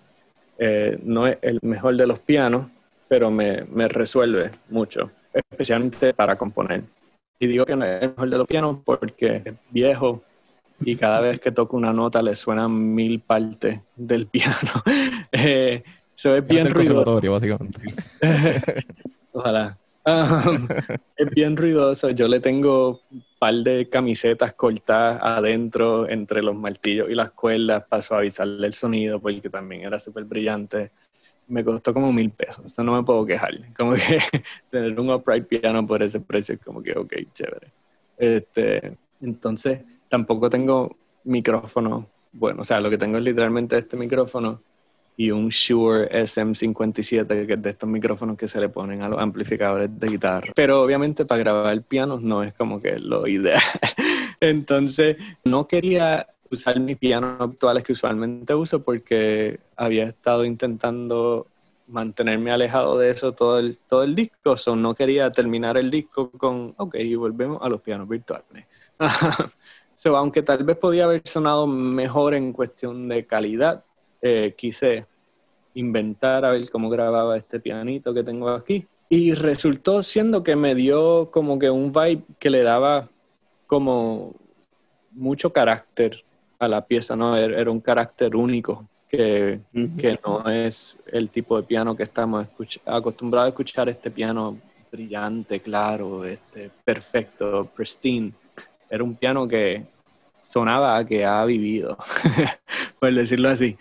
eh, no es el mejor de los pianos, pero me, me, resuelve mucho, especialmente para componer. Y digo que no es el mejor de los pianos porque es viejo y cada vez que toco una nota le suenan mil partes del piano. eh, eso es bien ruidoso. básicamente. Ojalá. Um, es bien ruidoso. Yo le tengo par de camisetas cortadas adentro entre los martillos y las cuerdas para suavizarle el sonido, porque también era súper brillante. Me costó como mil pesos. Eso no me puedo quejar. Como que tener un upright piano por ese precio es como que, ok, chévere. Este, entonces, tampoco tengo micrófono. Bueno, o sea, lo que tengo es literalmente este micrófono y un Shure SM57, que es de estos micrófonos que se le ponen a los amplificadores de guitarra. Pero obviamente para grabar pianos no es como que lo ideal. Entonces, no quería usar mis pianos actuales que usualmente uso porque había estado intentando mantenerme alejado de eso todo el, todo el disco, so no quería terminar el disco con, ok, y volvemos a los pianos virtuales. so, aunque tal vez podía haber sonado mejor en cuestión de calidad, eh, quise inventar a ver cómo grababa este pianito que tengo aquí Y resultó siendo que me dio como que un vibe que le daba como mucho carácter a la pieza, ¿no? Er, era un carácter único que, que no es el tipo de piano que estamos acostumbrados a escuchar, este piano brillante, claro, este, perfecto, pristine. Era un piano que sonaba a que ha vivido, por decirlo así.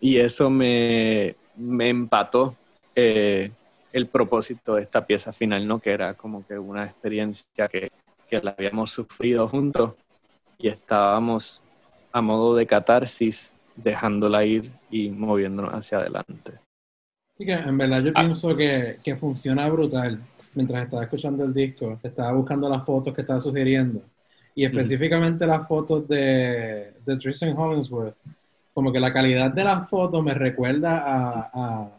Y eso me, me empató eh, el propósito de esta pieza final, ¿no? Que era como que una experiencia que, que la habíamos sufrido juntos y estábamos a modo de catarsis, dejándola ir y moviéndonos hacia adelante. Sí, que en verdad yo ah. pienso que, que, funciona brutal. Mientras estaba escuchando el disco, estaba buscando las fotos que estaba sugiriendo. Y específicamente las fotos de, de Tristan Hollingsworth. Como que la calidad de las fotos me recuerda a, a,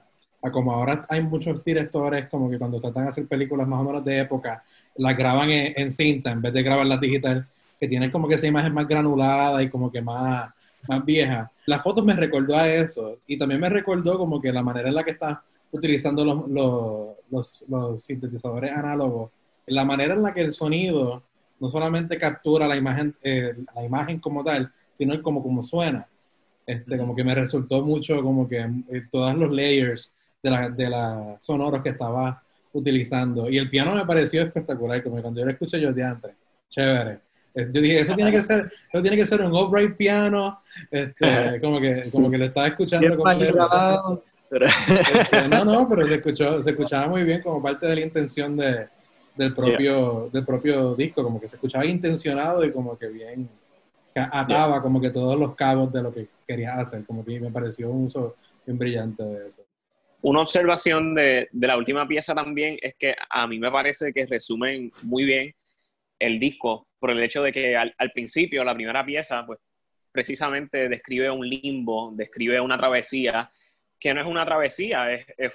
a, como ahora hay muchos directores, como que cuando tratan de hacer películas más o menos de época, las graban en, en cinta en vez de grabarlas digital que tiene como que esa imagen más granulada y como que más, más vieja. Las fotos me recordó a eso y también me recordó como que la manera en la que está utilizando los, los, los, sintetizadores análogos, la manera en la que el sonido no solamente captura la imagen, eh, la imagen como tal, sino como, como suena. Este, como que me resultó mucho como que eh, todos los layers de la, de la sonoros que estaba utilizando. Y el piano me pareció espectacular, como cuando yo lo escuché yo de antes. Chévere. Yo dije, eso tiene que ser, eso tiene que ser un upright piano, este, como que, como que le estaba escuchando completo. Este, no, no, pero se escuchó, se escuchaba muy bien como parte de la intención de, del propio, del propio disco, como que se escuchaba intencionado y como que bien ataba como que todos los cabos de lo que quería hacer, como que me pareció un uso bien brillante de eso. Una observación de, de la última pieza también es que a mí me parece que resumen muy bien el disco por el hecho de que al, principio, la primera pieza, pues precisamente describe un limbo, describe una travesía, que no es una travesía, es, es,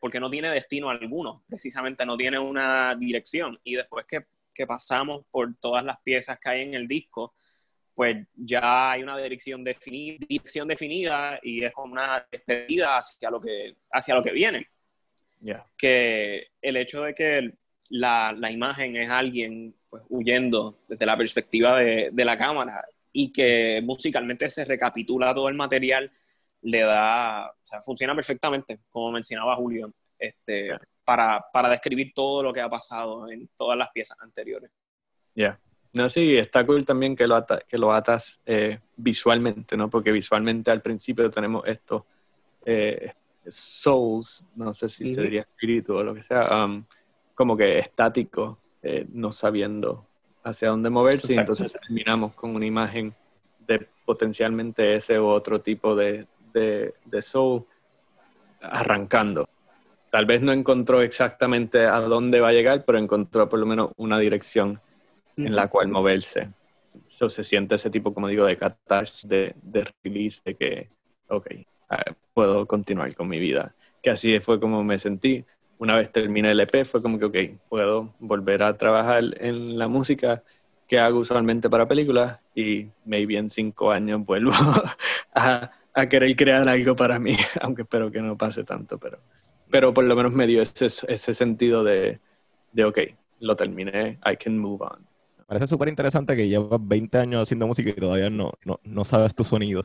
porque no tiene destino alguno, precisamente no tiene una dirección. Y después que, que, pasamos por todas las piezas que hay en el disco, pues ya hay una dirección, definida, dirección definida y es como una despedida hacia lo que, hacia lo que viene. Que el hecho de que la, la imagen es alguien pues, huyendo desde la perspectiva de, de, la cámara y que musicalmente se recapitula todo el material, le da, o sea, funciona perfectamente, como mencionaba Julio, este, para, para, describir todo lo que ha pasado en todas las piezas anteriores. Ya. No, sí, está cool también que lo, que lo atas eh, visualmente, ¿no? Porque visualmente al principio tenemos estos eh, souls, no sé si se diría espíritu o lo que sea, um, como que estático, eh, no sabiendo hacia dónde moverse, y entonces terminamos con una imagen de potencialmente ese u otro tipo de, de, soul arrancando. Tal vez no encontró exactamente a dónde va a llegar, pero encontró por lo menos una dirección en la cual moverse. Eso se siente ese tipo, como digo, de catarsis, de, de release, de que, ok, ah, puedo continuar con mi vida. Que así fue como me sentí una vez terminé el EP, fue como que, ok, puedo volver a trabajar en la música que hago usualmente para películas y maybe en cinco años vuelvo a, a, querer crear algo para mí, aunque espero que no pase tanto, pero, pero por lo menos me dio ese, ese sentido de, de, ok, lo terminé, I can move on. Parece súper interesante que llevas 20 años haciendo música y todavía no, no, no sabes tu sonido.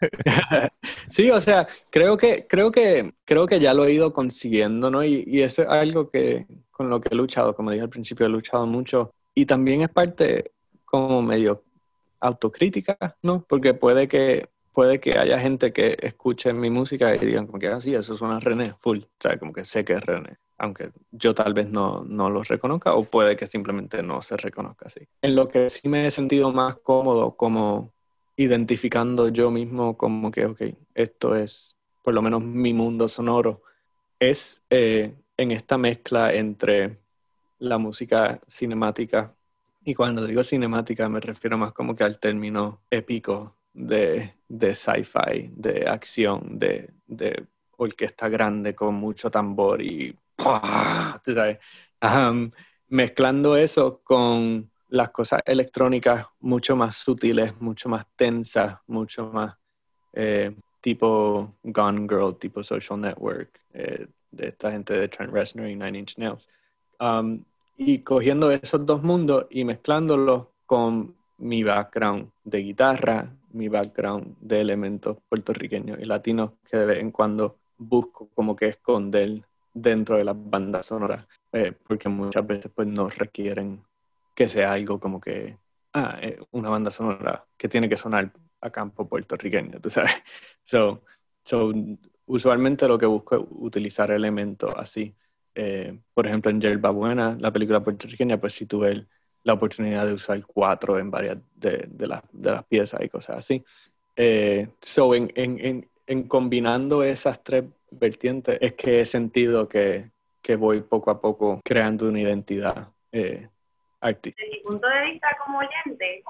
sí, o sea, creo que, creo, que, creo que ya lo he ido consiguiendo, ¿no? Y, y eso es algo que, con lo que he luchado, como dije al principio, he luchado mucho. Y también es parte como medio autocrítica, ¿no? Porque puede que, puede que haya gente que escuche mi música y digan como que, ah, sí, eso suena René, full. O sea, como que sé que es René aunque yo tal vez no, no los reconozca o puede que simplemente no se reconozca así. En lo que sí me he sentido más cómodo como identificando yo mismo como que, ok, esto es por lo menos mi mundo sonoro, es eh, en esta mezcla entre la música cinemática y cuando digo cinemática me refiero más como que al término épico de, de sci-fi, de acción, de, de orquesta grande con mucho tambor y mezclando eso con las cosas electrónicas mucho más sutiles, mucho más tensas, mucho más eh, tipo Gone Girl, tipo Social Network, eh, de esta gente de Trent Reznor y Nine Inch Nails. Y cogiendo esos dos mundos y mezclándolos con mi background de guitarra, mi background de elementos puertorriqueños y latinos que de vez en cuando busco como que esconder dentro de las bandas sonoras, eh, porque muchas veces pues no requieren que sea algo como que, ah, eh, una banda sonora que tiene que sonar a campo puertorriqueño, tú sabes. So, so, usualmente lo que busco es utilizar elementos así. Eh, por ejemplo, en Yerba Buena, la película puertorriqueña, pues sí tuve la oportunidad de usar cuatro en varias de, de, de las piezas y cosas así. Eh, so, en, en, en, combinando esas tres vertientes, es que he sentido que, que voy poco a poco creando una identidad eh, artística. Desde mi punto de vista como oyente,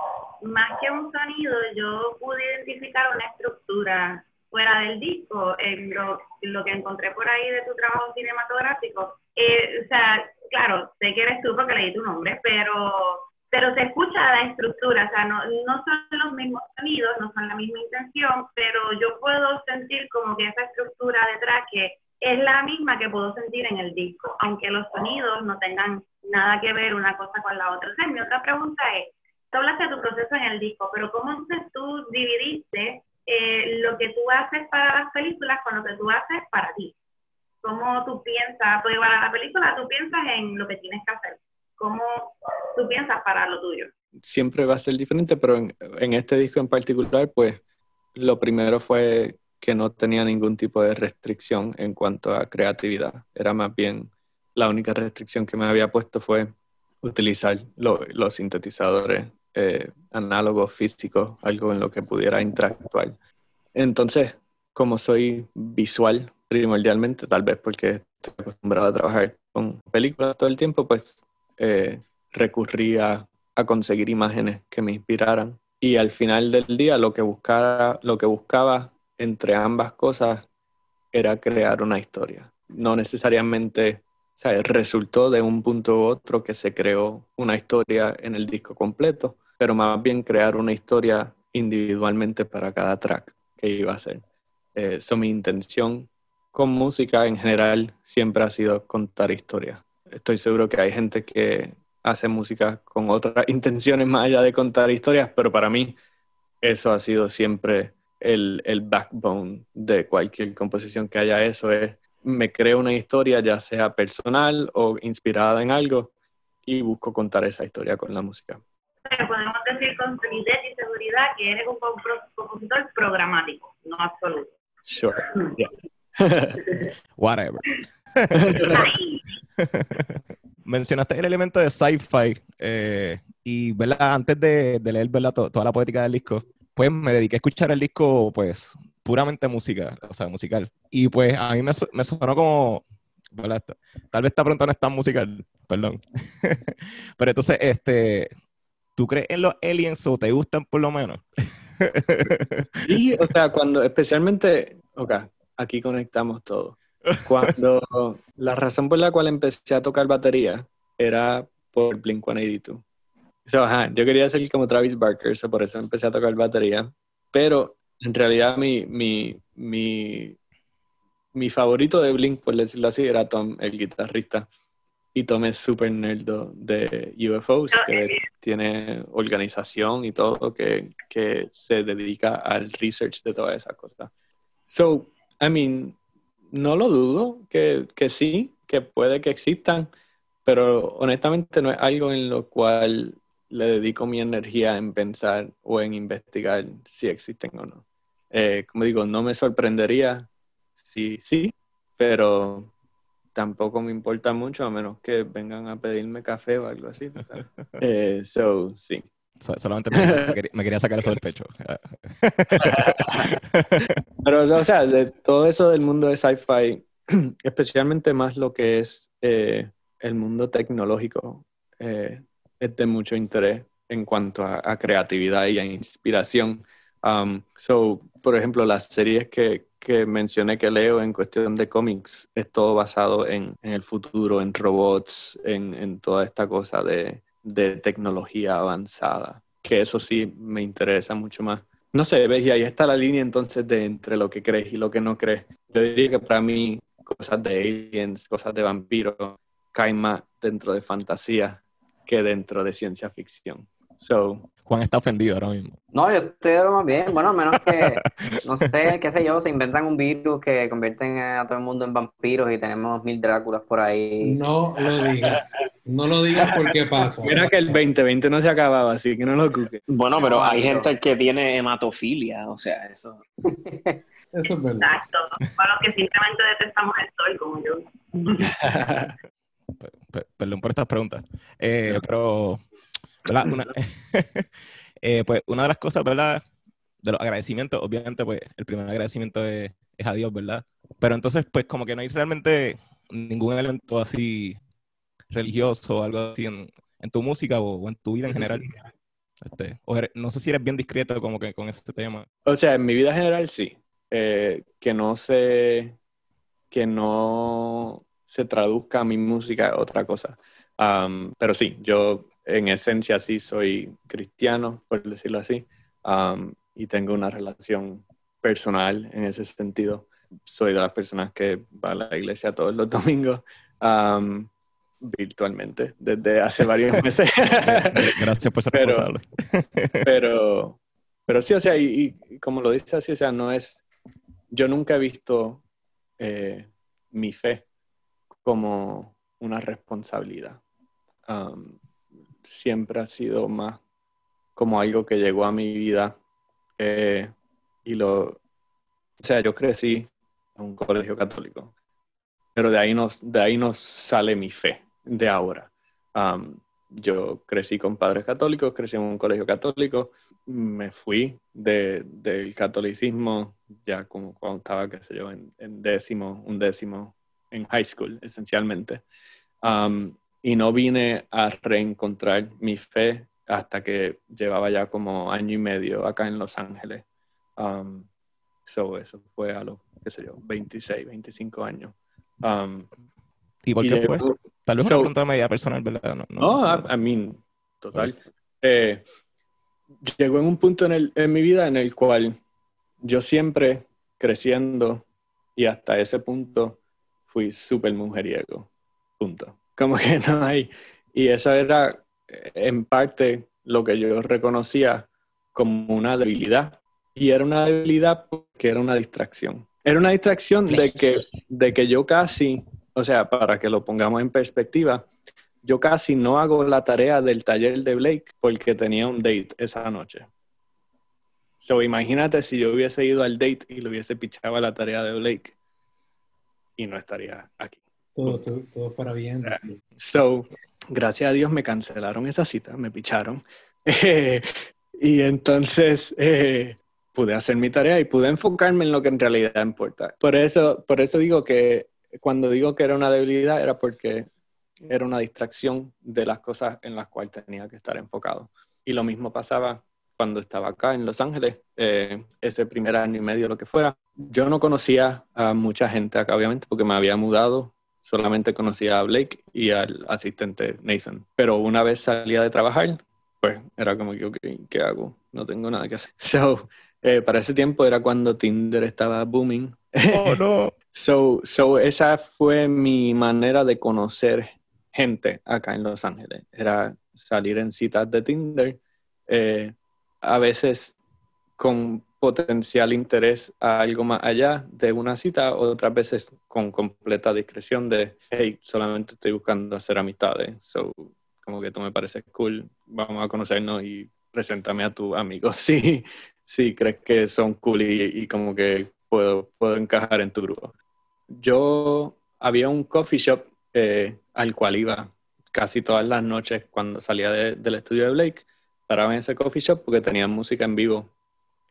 más que un sonido, yo pude identificar una estructura fuera del disco, en lo, lo, que encontré por ahí de tu trabajo cinematográfico, eh, o sea, claro, sé que eres tú porque leí tu nombre, pero, pero se escucha la estructura, o sea, no, no son los mismos sonidos, no son la misma intención, pero yo puedo sentir como que esa estructura detrás que es la misma que puedo sentir en el disco, aunque los sonidos no tengan nada que ver una cosa con la otra. O mi otra pregunta es, tú hablaste de tu proceso en el disco, pero ¿cómo entonces tú dividiste eh, lo que tú haces para las películas con lo que tú haces para ti. ¿Cómo tú piensas, pues igual a la película, tú piensas en lo que tienes que hacer? ¿Cómo tú piensas para lo tuyo? Siempre va a ser diferente, pero en, en este disco en particular, pues lo primero fue que no tenía ningún tipo de restricción en cuanto a creatividad. Era más bien la única restricción que me había puesto fue utilizar los sintetizadores eh, análogos físicos, algo en lo que pudiera interactuar. Entonces, como soy visual primordialmente, tal vez porque estoy acostumbrado a trabajar con películas todo el tiempo, pues eh, recurría a conseguir imágenes que me inspiraran. Y al final del día lo que, buscara, lo que buscaba entre ambas cosas era crear una historia. No necesariamente, o sea, resultó de un punto u otro que se creó una historia en el disco completo, pero más bien crear una historia individualmente para cada track que iba a hacer. Eso eh, mi intención con música en general siempre ha sido contar historias. Estoy seguro que hay gente que hace música con otras intenciones más allá de contar historias, pero para mí eso ha sido siempre el, el backbone de cualquier composición que haya eso, es me creo una historia ya sea personal o inspirada en algo y busco contar esa historia con la música podemos decir con solidez y seguridad que eres un compositor programático, no absoluto. Sure. Whatever. Mencionaste el elemento de sci-fi eh, y ¿verdad? antes de, leer ¿verdad? toda la poética del disco, pues me dediqué a escuchar el disco pues puramente música, o sea, musical. Y pues a mí me, me sonó como, tal vez esta pronto no es tan musical, perdón. Pero entonces, este, ¿Tú crees en los aliens o te gustan por lo menos? sí, o sea, cuando especialmente, ok, aquí conectamos todo. Cuando la razón por la cual empecé a tocar batería era por Blink 182. So, ajá, yo quería ser como Travis Barker, so por eso empecé a tocar batería. Pero en realidad mi, mi, mi, mi favorito de Blink, por decirlo así, era Tom, el guitarrista y tomé súper nerdo de UFOs, que tiene organización y todo, que, que, se dedica al research de todas esas cosas. So, I mean, no lo dudo que, que sí, que puede que existan, pero honestamente no es algo en lo cual le dedico mi energía en pensar o en investigar si existen o no. Eh, como digo, no me sorprendería si sí, pero tampoco me importa mucho a menos que vengan a pedirme café o algo así. eh, so, sí. Solamente me, quería, sacar eso del pecho. Pero, o sea, de todo eso del mundo de sci-fi, especialmente más lo que es eh, el mundo tecnológico, eh, es de mucho interés en cuanto a, creatividad y a inspiración. Um, so, por ejemplo, las series que, que mencioné que leo en cuestión de cómics es todo basado en, en el futuro, en robots, en, en toda esta cosa de, de, tecnología avanzada, que eso sí me interesa mucho más. No sé, ves, y ahí está la línea entonces de entre lo que crees y lo que no crees. Yo diría que para mí cosas de aliens, cosas de vampiros, caen más dentro de fantasía que dentro de ciencia ficción. So, Juan está ofendido ahora mismo. No, yo estoy de lo más bien. Bueno, a menos que, no sé, qué sé yo, se inventan un virus que convierten a todo el mundo en vampiros y tenemos mil Dráculas por ahí. No lo digas. No lo digas porque pasa. mira que el 2020 no se acababa, así que no lo cuques. Bueno, pero hay gente que tiene hematofilia, o sea, eso. Eso es verdad. Exacto. Para los que simplemente detestamos el sol, como yo. Pe- pe- Perdón por estas preguntas. Eh, pero, ¿verdad? Una, eh, pues una de las cosas, ¿verdad? De los agradecimientos, obviamente, pues el primer agradecimiento es, es a Dios, ¿verdad? Pero entonces, pues como que no hay realmente ningún elemento así religioso o algo así en, en tu música o, o en tu vida en general. Este, o eres- no sé si eres bien discreto como que con este tema. O sea, en mi vida general sí. Eh, que no se que no se traduzca a mi música otra cosa. Um, pero sí, yo en esencia sí soy cristiano, por decirlo así, um, y tengo una relación personal en ese sentido. Soy de las personas que va a la iglesia todos los domingos, um, virtualmente, desde hace varios meses. Gracias por ser Pero- responsable. pero, pero sí, o sea, y, y como lo dice así, o sea, no es, yo nunca he visto eh, mi fe como una responsabilidad. Um, siempre ha sido más como algo que llegó a mi vida eh, y lo, o sea, yo crecí en un colegio católico, pero de ahí nos, de ahí nos sale mi fe de ahora. Yo crecí con padres católicos, crecí en un colegio católico, me fui de- del catolicismo ya como cuando estaba, qué sé yo, en, décimo, un décimo, en high school, esencialmente. Y no vine a reencontrar mi fe hasta que llevaba ya como año y medio acá en Los Ángeles. Um, so eso fue a los, qué sé yo, 26, 25 años. Um, ¿Y por y qué fue? llegó- Tal vez so- una pregunta media personal, ¿verdad? No, no- no, I, I mean, total. Eh, llegó en un punto en, el- en mi vida en el cual yo siempre creciendo y hasta ese punto fui súper mujeriego. Punto. Como que no hay. Y eso era eh, en parte lo que yo reconocía como una debilidad. Y era una debilidad porque era una distracción. Era una distracción de que, de que yo casi, o sea, para que lo pongamos en perspectiva, yo casi no hago la tarea del taller de Blake porque tenía un date esa noche. So, imagínate si yo hubiese ido al date y le hubiese pichado la tarea de Blake y no estaría aquí. Todo, todo, todo bien. So, gracias a Dios me cancelaron esa cita, me picharon. Y entonces eh, pude hacer mi tarea y pude enfocarme en lo que en realidad importa. Por eso, por eso digo que cuando digo que era una debilidad era porque era una distracción de las cosas en las cuales tenía que estar enfocado. Y lo mismo pasaba cuando estaba acá en Los Ángeles, eh, ese primer año y medio, lo que fuera. Yo no conocía a mucha gente acá, obviamente, porque me había mudado solamente conocía a Blake y al asistente Nathan. Pero una vez salía de trabajar, pues era como que, ¿qué hago? No tengo nada que hacer. So, eh, para ese tiempo era cuando Tinder estaba booming. Oh, no. So, so esa fue mi manera de conocer gente acá en Los Ángeles. Era salir en citas de Tinder, eh, a veces con potencial interés a algo más allá de una cita, otras veces con completa discreción de, hey, solamente estoy buscando hacer amistades, so, como que tú me pareces cool, vamos a conocernos y preséntame a tu amigo si, si crees que son cool y, como que puedo, puedo encajar en tu grupo. Yo había un coffee shop eh, al cual iba casi todas las noches cuando salía de- del estudio de Blake, paraba en ese coffee shop porque tenían música en vivo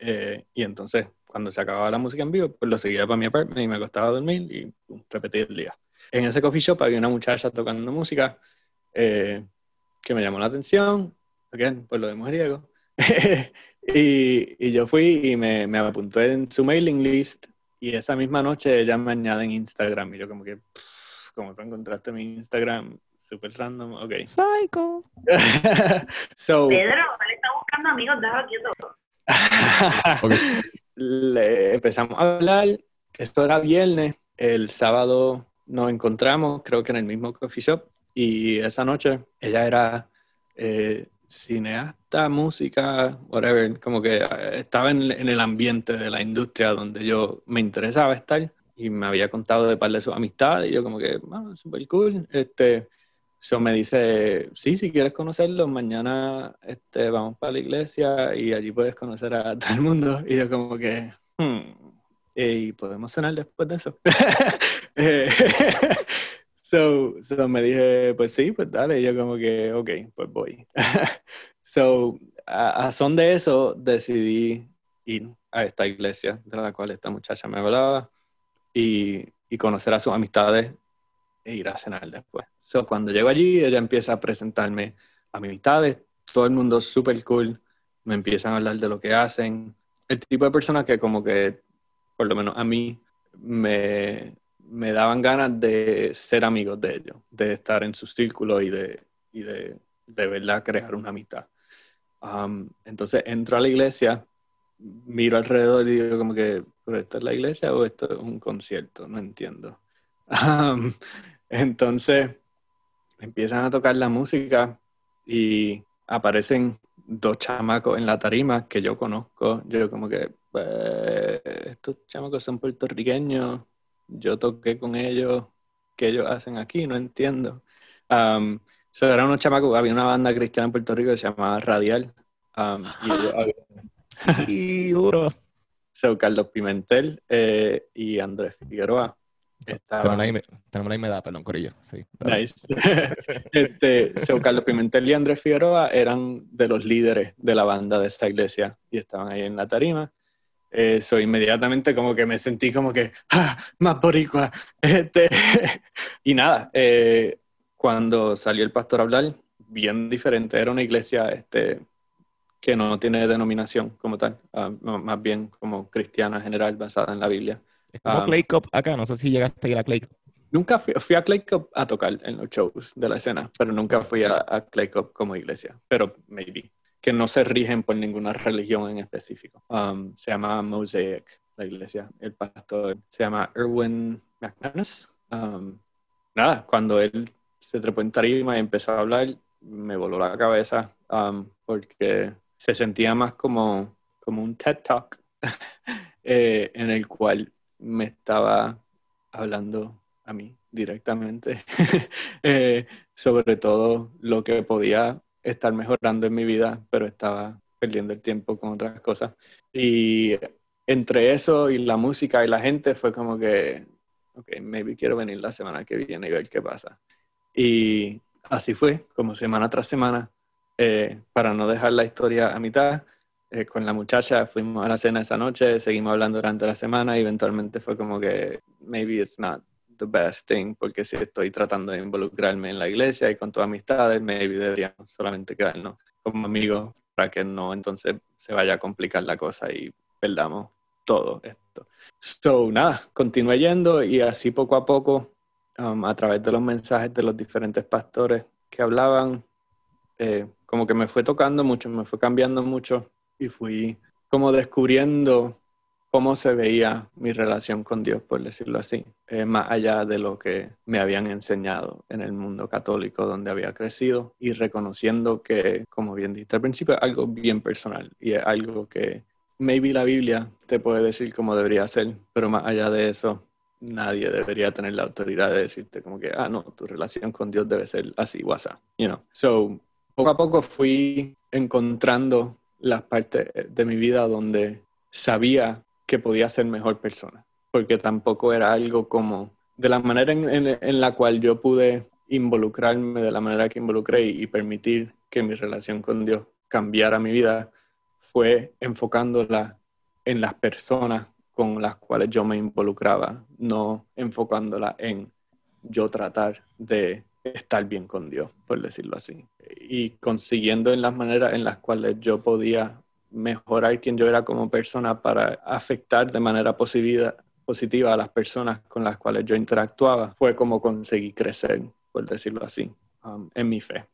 eh, y entonces, cuando se acababa la música en vivo, pues lo seguía para mi apartment y me acostaba a dormir y pum, repetía el día. En ese coffee shop había una muchacha tocando música eh, que me llamó la atención, again, por lo de mujeriego. y, y yo fui y me, me apunté en su mailing list y esa misma noche ella me añade en Instagram y yo como que, pff, como tú encontraste mi Instagram, súper random, ok. Psycho. so, Pedro, él está buscando amigos, déjalo quieto. Ok. le empezamos a hablar, esto era viernes, el sábado nos encontramos, creo que en el mismo coffee shop, y esa noche ella era eh, cineasta, música, whatever, como que eh, estaba en, el ambiente de la industria donde yo me interesaba estar y me había contado de par de sus amistades y yo como que, wow, super cool. Este, eso me dice, sí, si quieres conocerlo, mañana este, vamos para la iglesia y allí puedes conocer a todo el mundo. Y yo como que, hmm, y podemos cenar después de eso. Eh, so, so, me dije, pues sí, pues dale. Y yo como que, ok, pues voy. so, a, son de eso decidí ir a esta iglesia de la cual esta muchacha me hablaba y, y conocer a sus amistades e ir a cenar después. So, cuando llego allí, ella empieza a presentarme a mis amistades, todo el mundo súper cool, me empiezan a hablar de lo que hacen. El tipo de personas que como que, por lo menos a mí, me, me daban ganas de ser amigos de ellos, de estar en su círculo y de, y de, de verdad crear una amistad. Um, entonces entro a la iglesia, miro alrededor y digo como que, ¿pero esto es la iglesia o esto es un concierto? No entiendo. Um, entonces empiezan a tocar la música y aparecen dos chamacos en la tarima que yo conozco. Yo como que, pues, estos chamacos son puertorriqueños, yo toqué con ellos, ¿qué ellos hacen aquí? No entiendo. Um, so, eran unos chamacos, había una banda cristiana en Puerto Rico que se llamaba Radial. Um, y sí, duro. So, Carlos Pimentel eh, y Andrés Figueroa. Tenemos la, edad, perdón, Corillo. Sí, nice. este, so, Carlos Pimentel y Andrés Figueroa eran de los líderes de la banda de esta iglesia y estaban ahí en la tarima. Eso, inmediatamente como que me sentí como que, ¡ah! Más boricua. Este, y nada, eh, cuando salió el pastor a hablar, bien diferente, era una iglesia este, que no tiene denominación como tal, ah, más bien como cristiana general basada en la Biblia. Es como um, Clay Cup acá, no sé si llegaste a ir a Clay Cup. Nunca fui, fui, a Clay Cup a tocar en los shows de la escena, pero nunca fui a, a Clay Cup como iglesia, pero maybe que no se rigen por ninguna religión en específico. Um, se llama Mosaic, la iglesia. El pastor se llama Erwin McManus. Um, nada, cuando él se trepó en tarima y empezó a hablar, me voló la cabeza um, porque se sentía más como, como un TED Talk eh, en el cual me estaba hablando a mí directamente eh, sobre todo lo que podía estar mejorando en mi vida, pero estaba perdiendo el tiempo con otras cosas. Y entre eso y la música y la gente fue como que, ok, maybe quiero venir la semana que viene y ver qué pasa. Y así fue, como semana tras semana, eh, para no dejar la historia a mitad. Eh, con la muchacha fuimos a la cena esa noche, seguimos hablando durante la semana y eventualmente fue como que maybe it's not the best thing, porque si estoy tratando de involucrarme en la iglesia y con tus amistades, maybe deberíamos solamente quedarnos como amigos para que no entonces se vaya a complicar la cosa y perdamos todo esto. So, nada, continué yendo y así poco a poco, um, a través de los mensajes de los diferentes pastores que hablaban, eh, como que me fue tocando mucho, me fue cambiando mucho y fui como descubriendo cómo se veía mi relación con Dios, por decirlo así, eh, más allá de lo que me habían enseñado en el mundo católico donde había crecido y reconociendo que, como bien dijiste al principio, es algo bien personal y es algo que maybe la Biblia te puede decir cómo debería ser, pero más allá de eso, nadie debería tener la autoridad de decirte como que, ah, no, tu relación con Dios debe ser así, WhatsApp, you know. So, poco a poco fui encontrando las partes de mi vida donde sabía que podía ser mejor persona, porque tampoco era algo como de la manera en, la cual yo pude involucrarme de la manera que involucré y, permitir que mi relación con Dios cambiara mi vida, fue enfocándola en las personas con las cuales yo me involucraba, no enfocándola en yo tratar de estar bien con Dios, por decirlo así, y consiguiendo en las maneras en las cuales yo podía mejorar quién yo era como persona para afectar de manera positiva, positiva a las personas con las cuales yo interactuaba, fue como conseguí crecer, por decirlo así, um, en mi fe.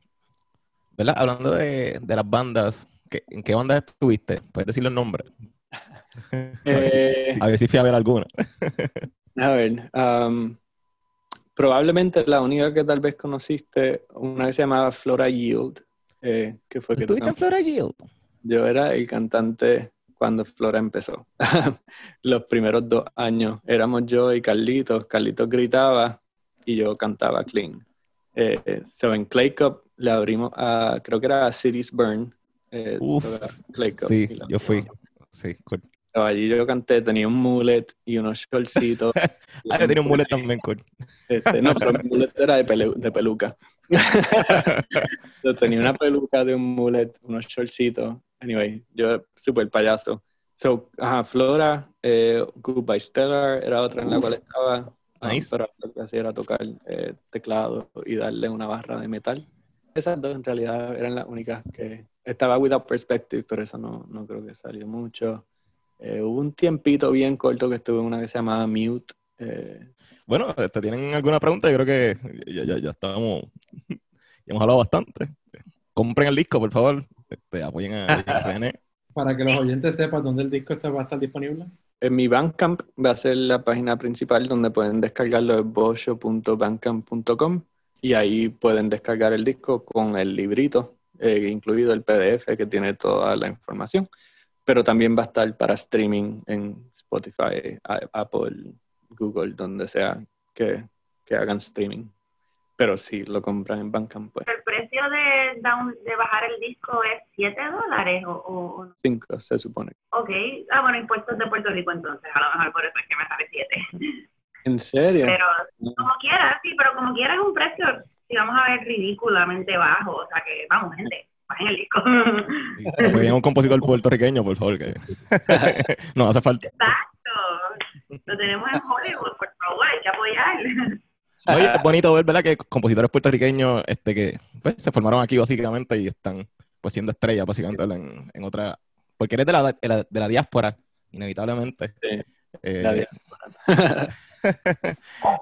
¿Verdad? Hablando de, de las bandas, ¿en qué bandas estuviste? ¿Puedes decir los nombres? a, ver si, eh, a, ver si, fui a ver alguna. A ver, um, probablemente la única que tal vez conociste, una que se llamaba Flora Yield, eh, que fue que ¿Estuviste en tocamos. Flora Yield? Yo era el cantante cuando Flora empezó. Los primeros dos años éramos yo y Carlitos. Carlitos gritaba y yo cantaba clean. Eh, so en Clay Cup le abrimos a, creo que era a Cities Burn. eh, Uf, toca Clay Cup, Sí, yo fui. Sí, cool. Allí yo canté, tenía un mullet y unos shortcitos. Ah, yo tenía un mullet también, cool. Este, no, pero mi mullet era de, pelu- de peluca. Yo tenía una peluca de un mullet, unos shortcitos. Anyway, yo súper payaso. So, ajá, Flora, eh, Goodbye Stellar era otra en la Uf. cual estaba. Ah, Nice. Pero lo que hacía era tocar eh, teclado y darle una barra de metal. Esas dos en realidad eran las únicas que estaba Without Perspective, pero eso no, no creo que salió mucho. Eh, hubo un tiempito bien corto que estuve en una que se llamaba Mute. eh, Bueno, este, ¿tienen alguna pregunta? Yo creo que ya, ya, ya estamos, ya hemos hablado bastante. Compren el disco, por favor. Este, apoyen a, a René. Para que los oyentes sepan dónde el disco está, va a estar disponible. En mi Bandcamp va a ser la página principal donde pueden descargarlo de bosho.bandcamp.com y ahí pueden descargar el disco con el librito, eh, incluido el PDF que tiene toda la información. Pero también va a estar para streaming en Spotify, Apple, Google, donde sea que, que hagan streaming. Pero si lo compran en Bandcamp, pues ¿El precio de, down- de bajar el disco es 7 dólares o- 5 se supone. Ok, ah, bueno, impuestos de Puerto Rico entonces, a lo mejor por eso es que me sale 7. ¿En serio? Pero como quiera, sí, pero como quiera es un precio, si vamos a ver, ridículamente bajo. O sea que, vamos, gente, bajen el disco. Apoyen a un compositor puertorriqueño, por favor. Que... no hace falta. Exacto. Lo tenemos en Hollywood, por favor, hay que apoyar. Oye, es bonito ver, ¿verdad? Que compositores puertorriqueños este, que pues, se formaron aquí básicamente y están pues siendo estrellas básicamente en, en otra... Porque eres de la, de la, de la diáspora, inevitablemente. Sí, Eh, la diáspora.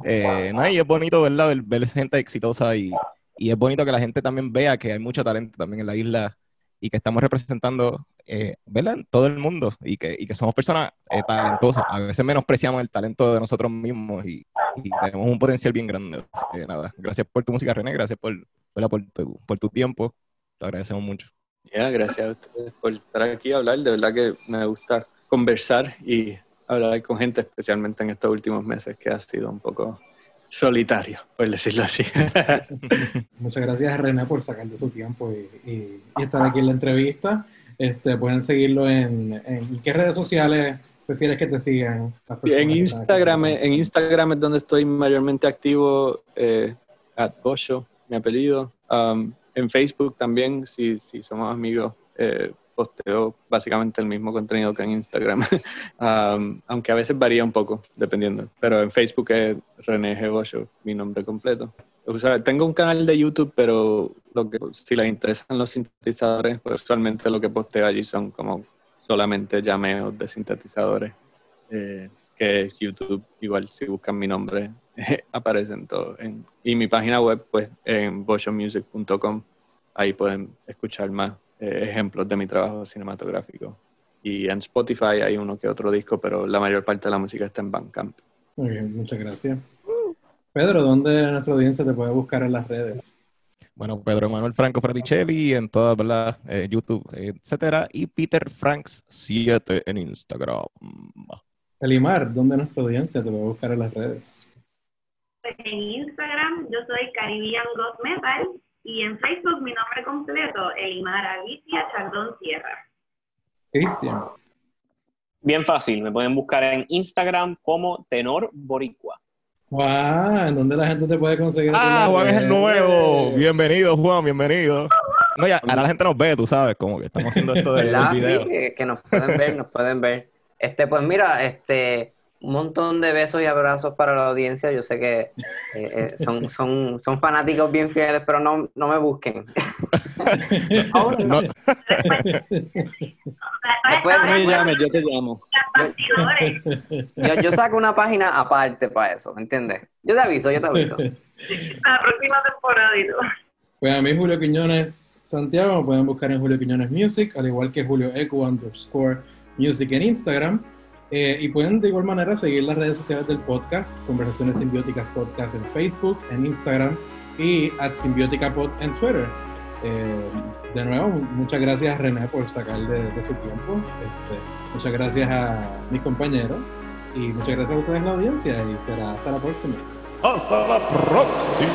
eh, no, y es bonito, ¿verdad? Ver, ver gente exitosa y, y es bonito que la gente también vea que hay mucho talento también en la isla y que estamos representando, eh, todo el mundo y que, y que somos personas eh, talentosas. A veces menospreciamos el talento de nosotros mismos y, y tenemos un potencial bien grande. Nada, gracias por tu música, René, gracias por, por, tu, por tu tiempo. Te agradecemos mucho. Ya, gracias a ustedes por estar aquí a hablar. De verdad que me gusta conversar y hablar con gente, especialmente en estos últimos meses, que ha sido un poco solitario, por decirlo así. Muchas gracias a René por sacar de su tiempo y, y- y estar aquí en la entrevista. Este, pueden seguirlo en, en ¿qué redes sociales prefieres que te sigan? las personas en? Instagram, en Instagram es donde estoy mayormente activo, eh, at Bosho, mi apellido. Um, en Facebook también, si, si somos amigos, eh, posteo básicamente el mismo contenido que en Instagram. Um, aunque a veces varía un poco, dependiendo. Pero en Facebook es René G. Bosho, mi nombre completo. O sea, tengo un canal de YouTube, pero lo que, si les interesan los sintetizadores, pues usualmente lo que posteo allí son como solamente llameos de sintetizadores. Eh, que es YouTube, igual si buscan mi nombre, aparecen todos. Y mi página web, pues en boshomusic.com, ahí pueden escuchar más eh, ejemplos de mi trabajo cinematográfico. Y en Spotify hay uno que otro disco, pero la mayor parte de la música está en Bandcamp. Muy bien, muchas gracias. Pedro, ¿dónde nuestra audiencia te puede buscar en las redes? Bueno, Pedro Manuel Franco Fraticelli en todas, ¿verdad? Eh, YouTube, etcétera. Y Peter Franks 7 en Instagram. Elimar, ¿dónde nuestra audiencia te puede buscar en las redes? Pues en Instagram yo soy Caribbean God Metal y en Facebook mi nombre completo, Elimar Alicia Chardón Sierra. Cristian. Bien fácil, me pueden buscar en Instagram como Tenor Boricua. Wow, ¿en dónde la gente te puede conseguir? Ah, Juan es el nuevo. Bien. Bienvenido, Juan, bienvenido. No, ya, ahora la gente nos ve, tú sabes, como que estamos haciendo esto del ¿Verdad? video. Sí, que nos pueden ver, nos pueden ver. Este, pues mira, este, un montón de besos y abrazos para la audiencia. Yo sé que eh, eh, son, son, son fanáticos bien fieles, pero no, no me busquen. Aún no. No, Después No me llames, yo te llamo. Yo, yo saco una página aparte para eso, ¿me entiendes? Yo te aviso, yo te aviso. La próxima temporada. Pues a mí Julio Quiñones Santiago me pueden buscar en Julio Quiñones Music, al igual que Julio Eco underscore Music en Instagram. Eh, y pueden de igual manera seguir las redes sociales del podcast, Conversaciones Simbióticas Podcast en Facebook, en Instagram y at Simbiótica en Twitter. Eh, de nuevo, muchas gracias René por sacar de, su tiempo. Este, muchas gracias a mis compañeros y muchas gracias a ustedes la audiencia y será hasta la próxima. Hasta la próxima.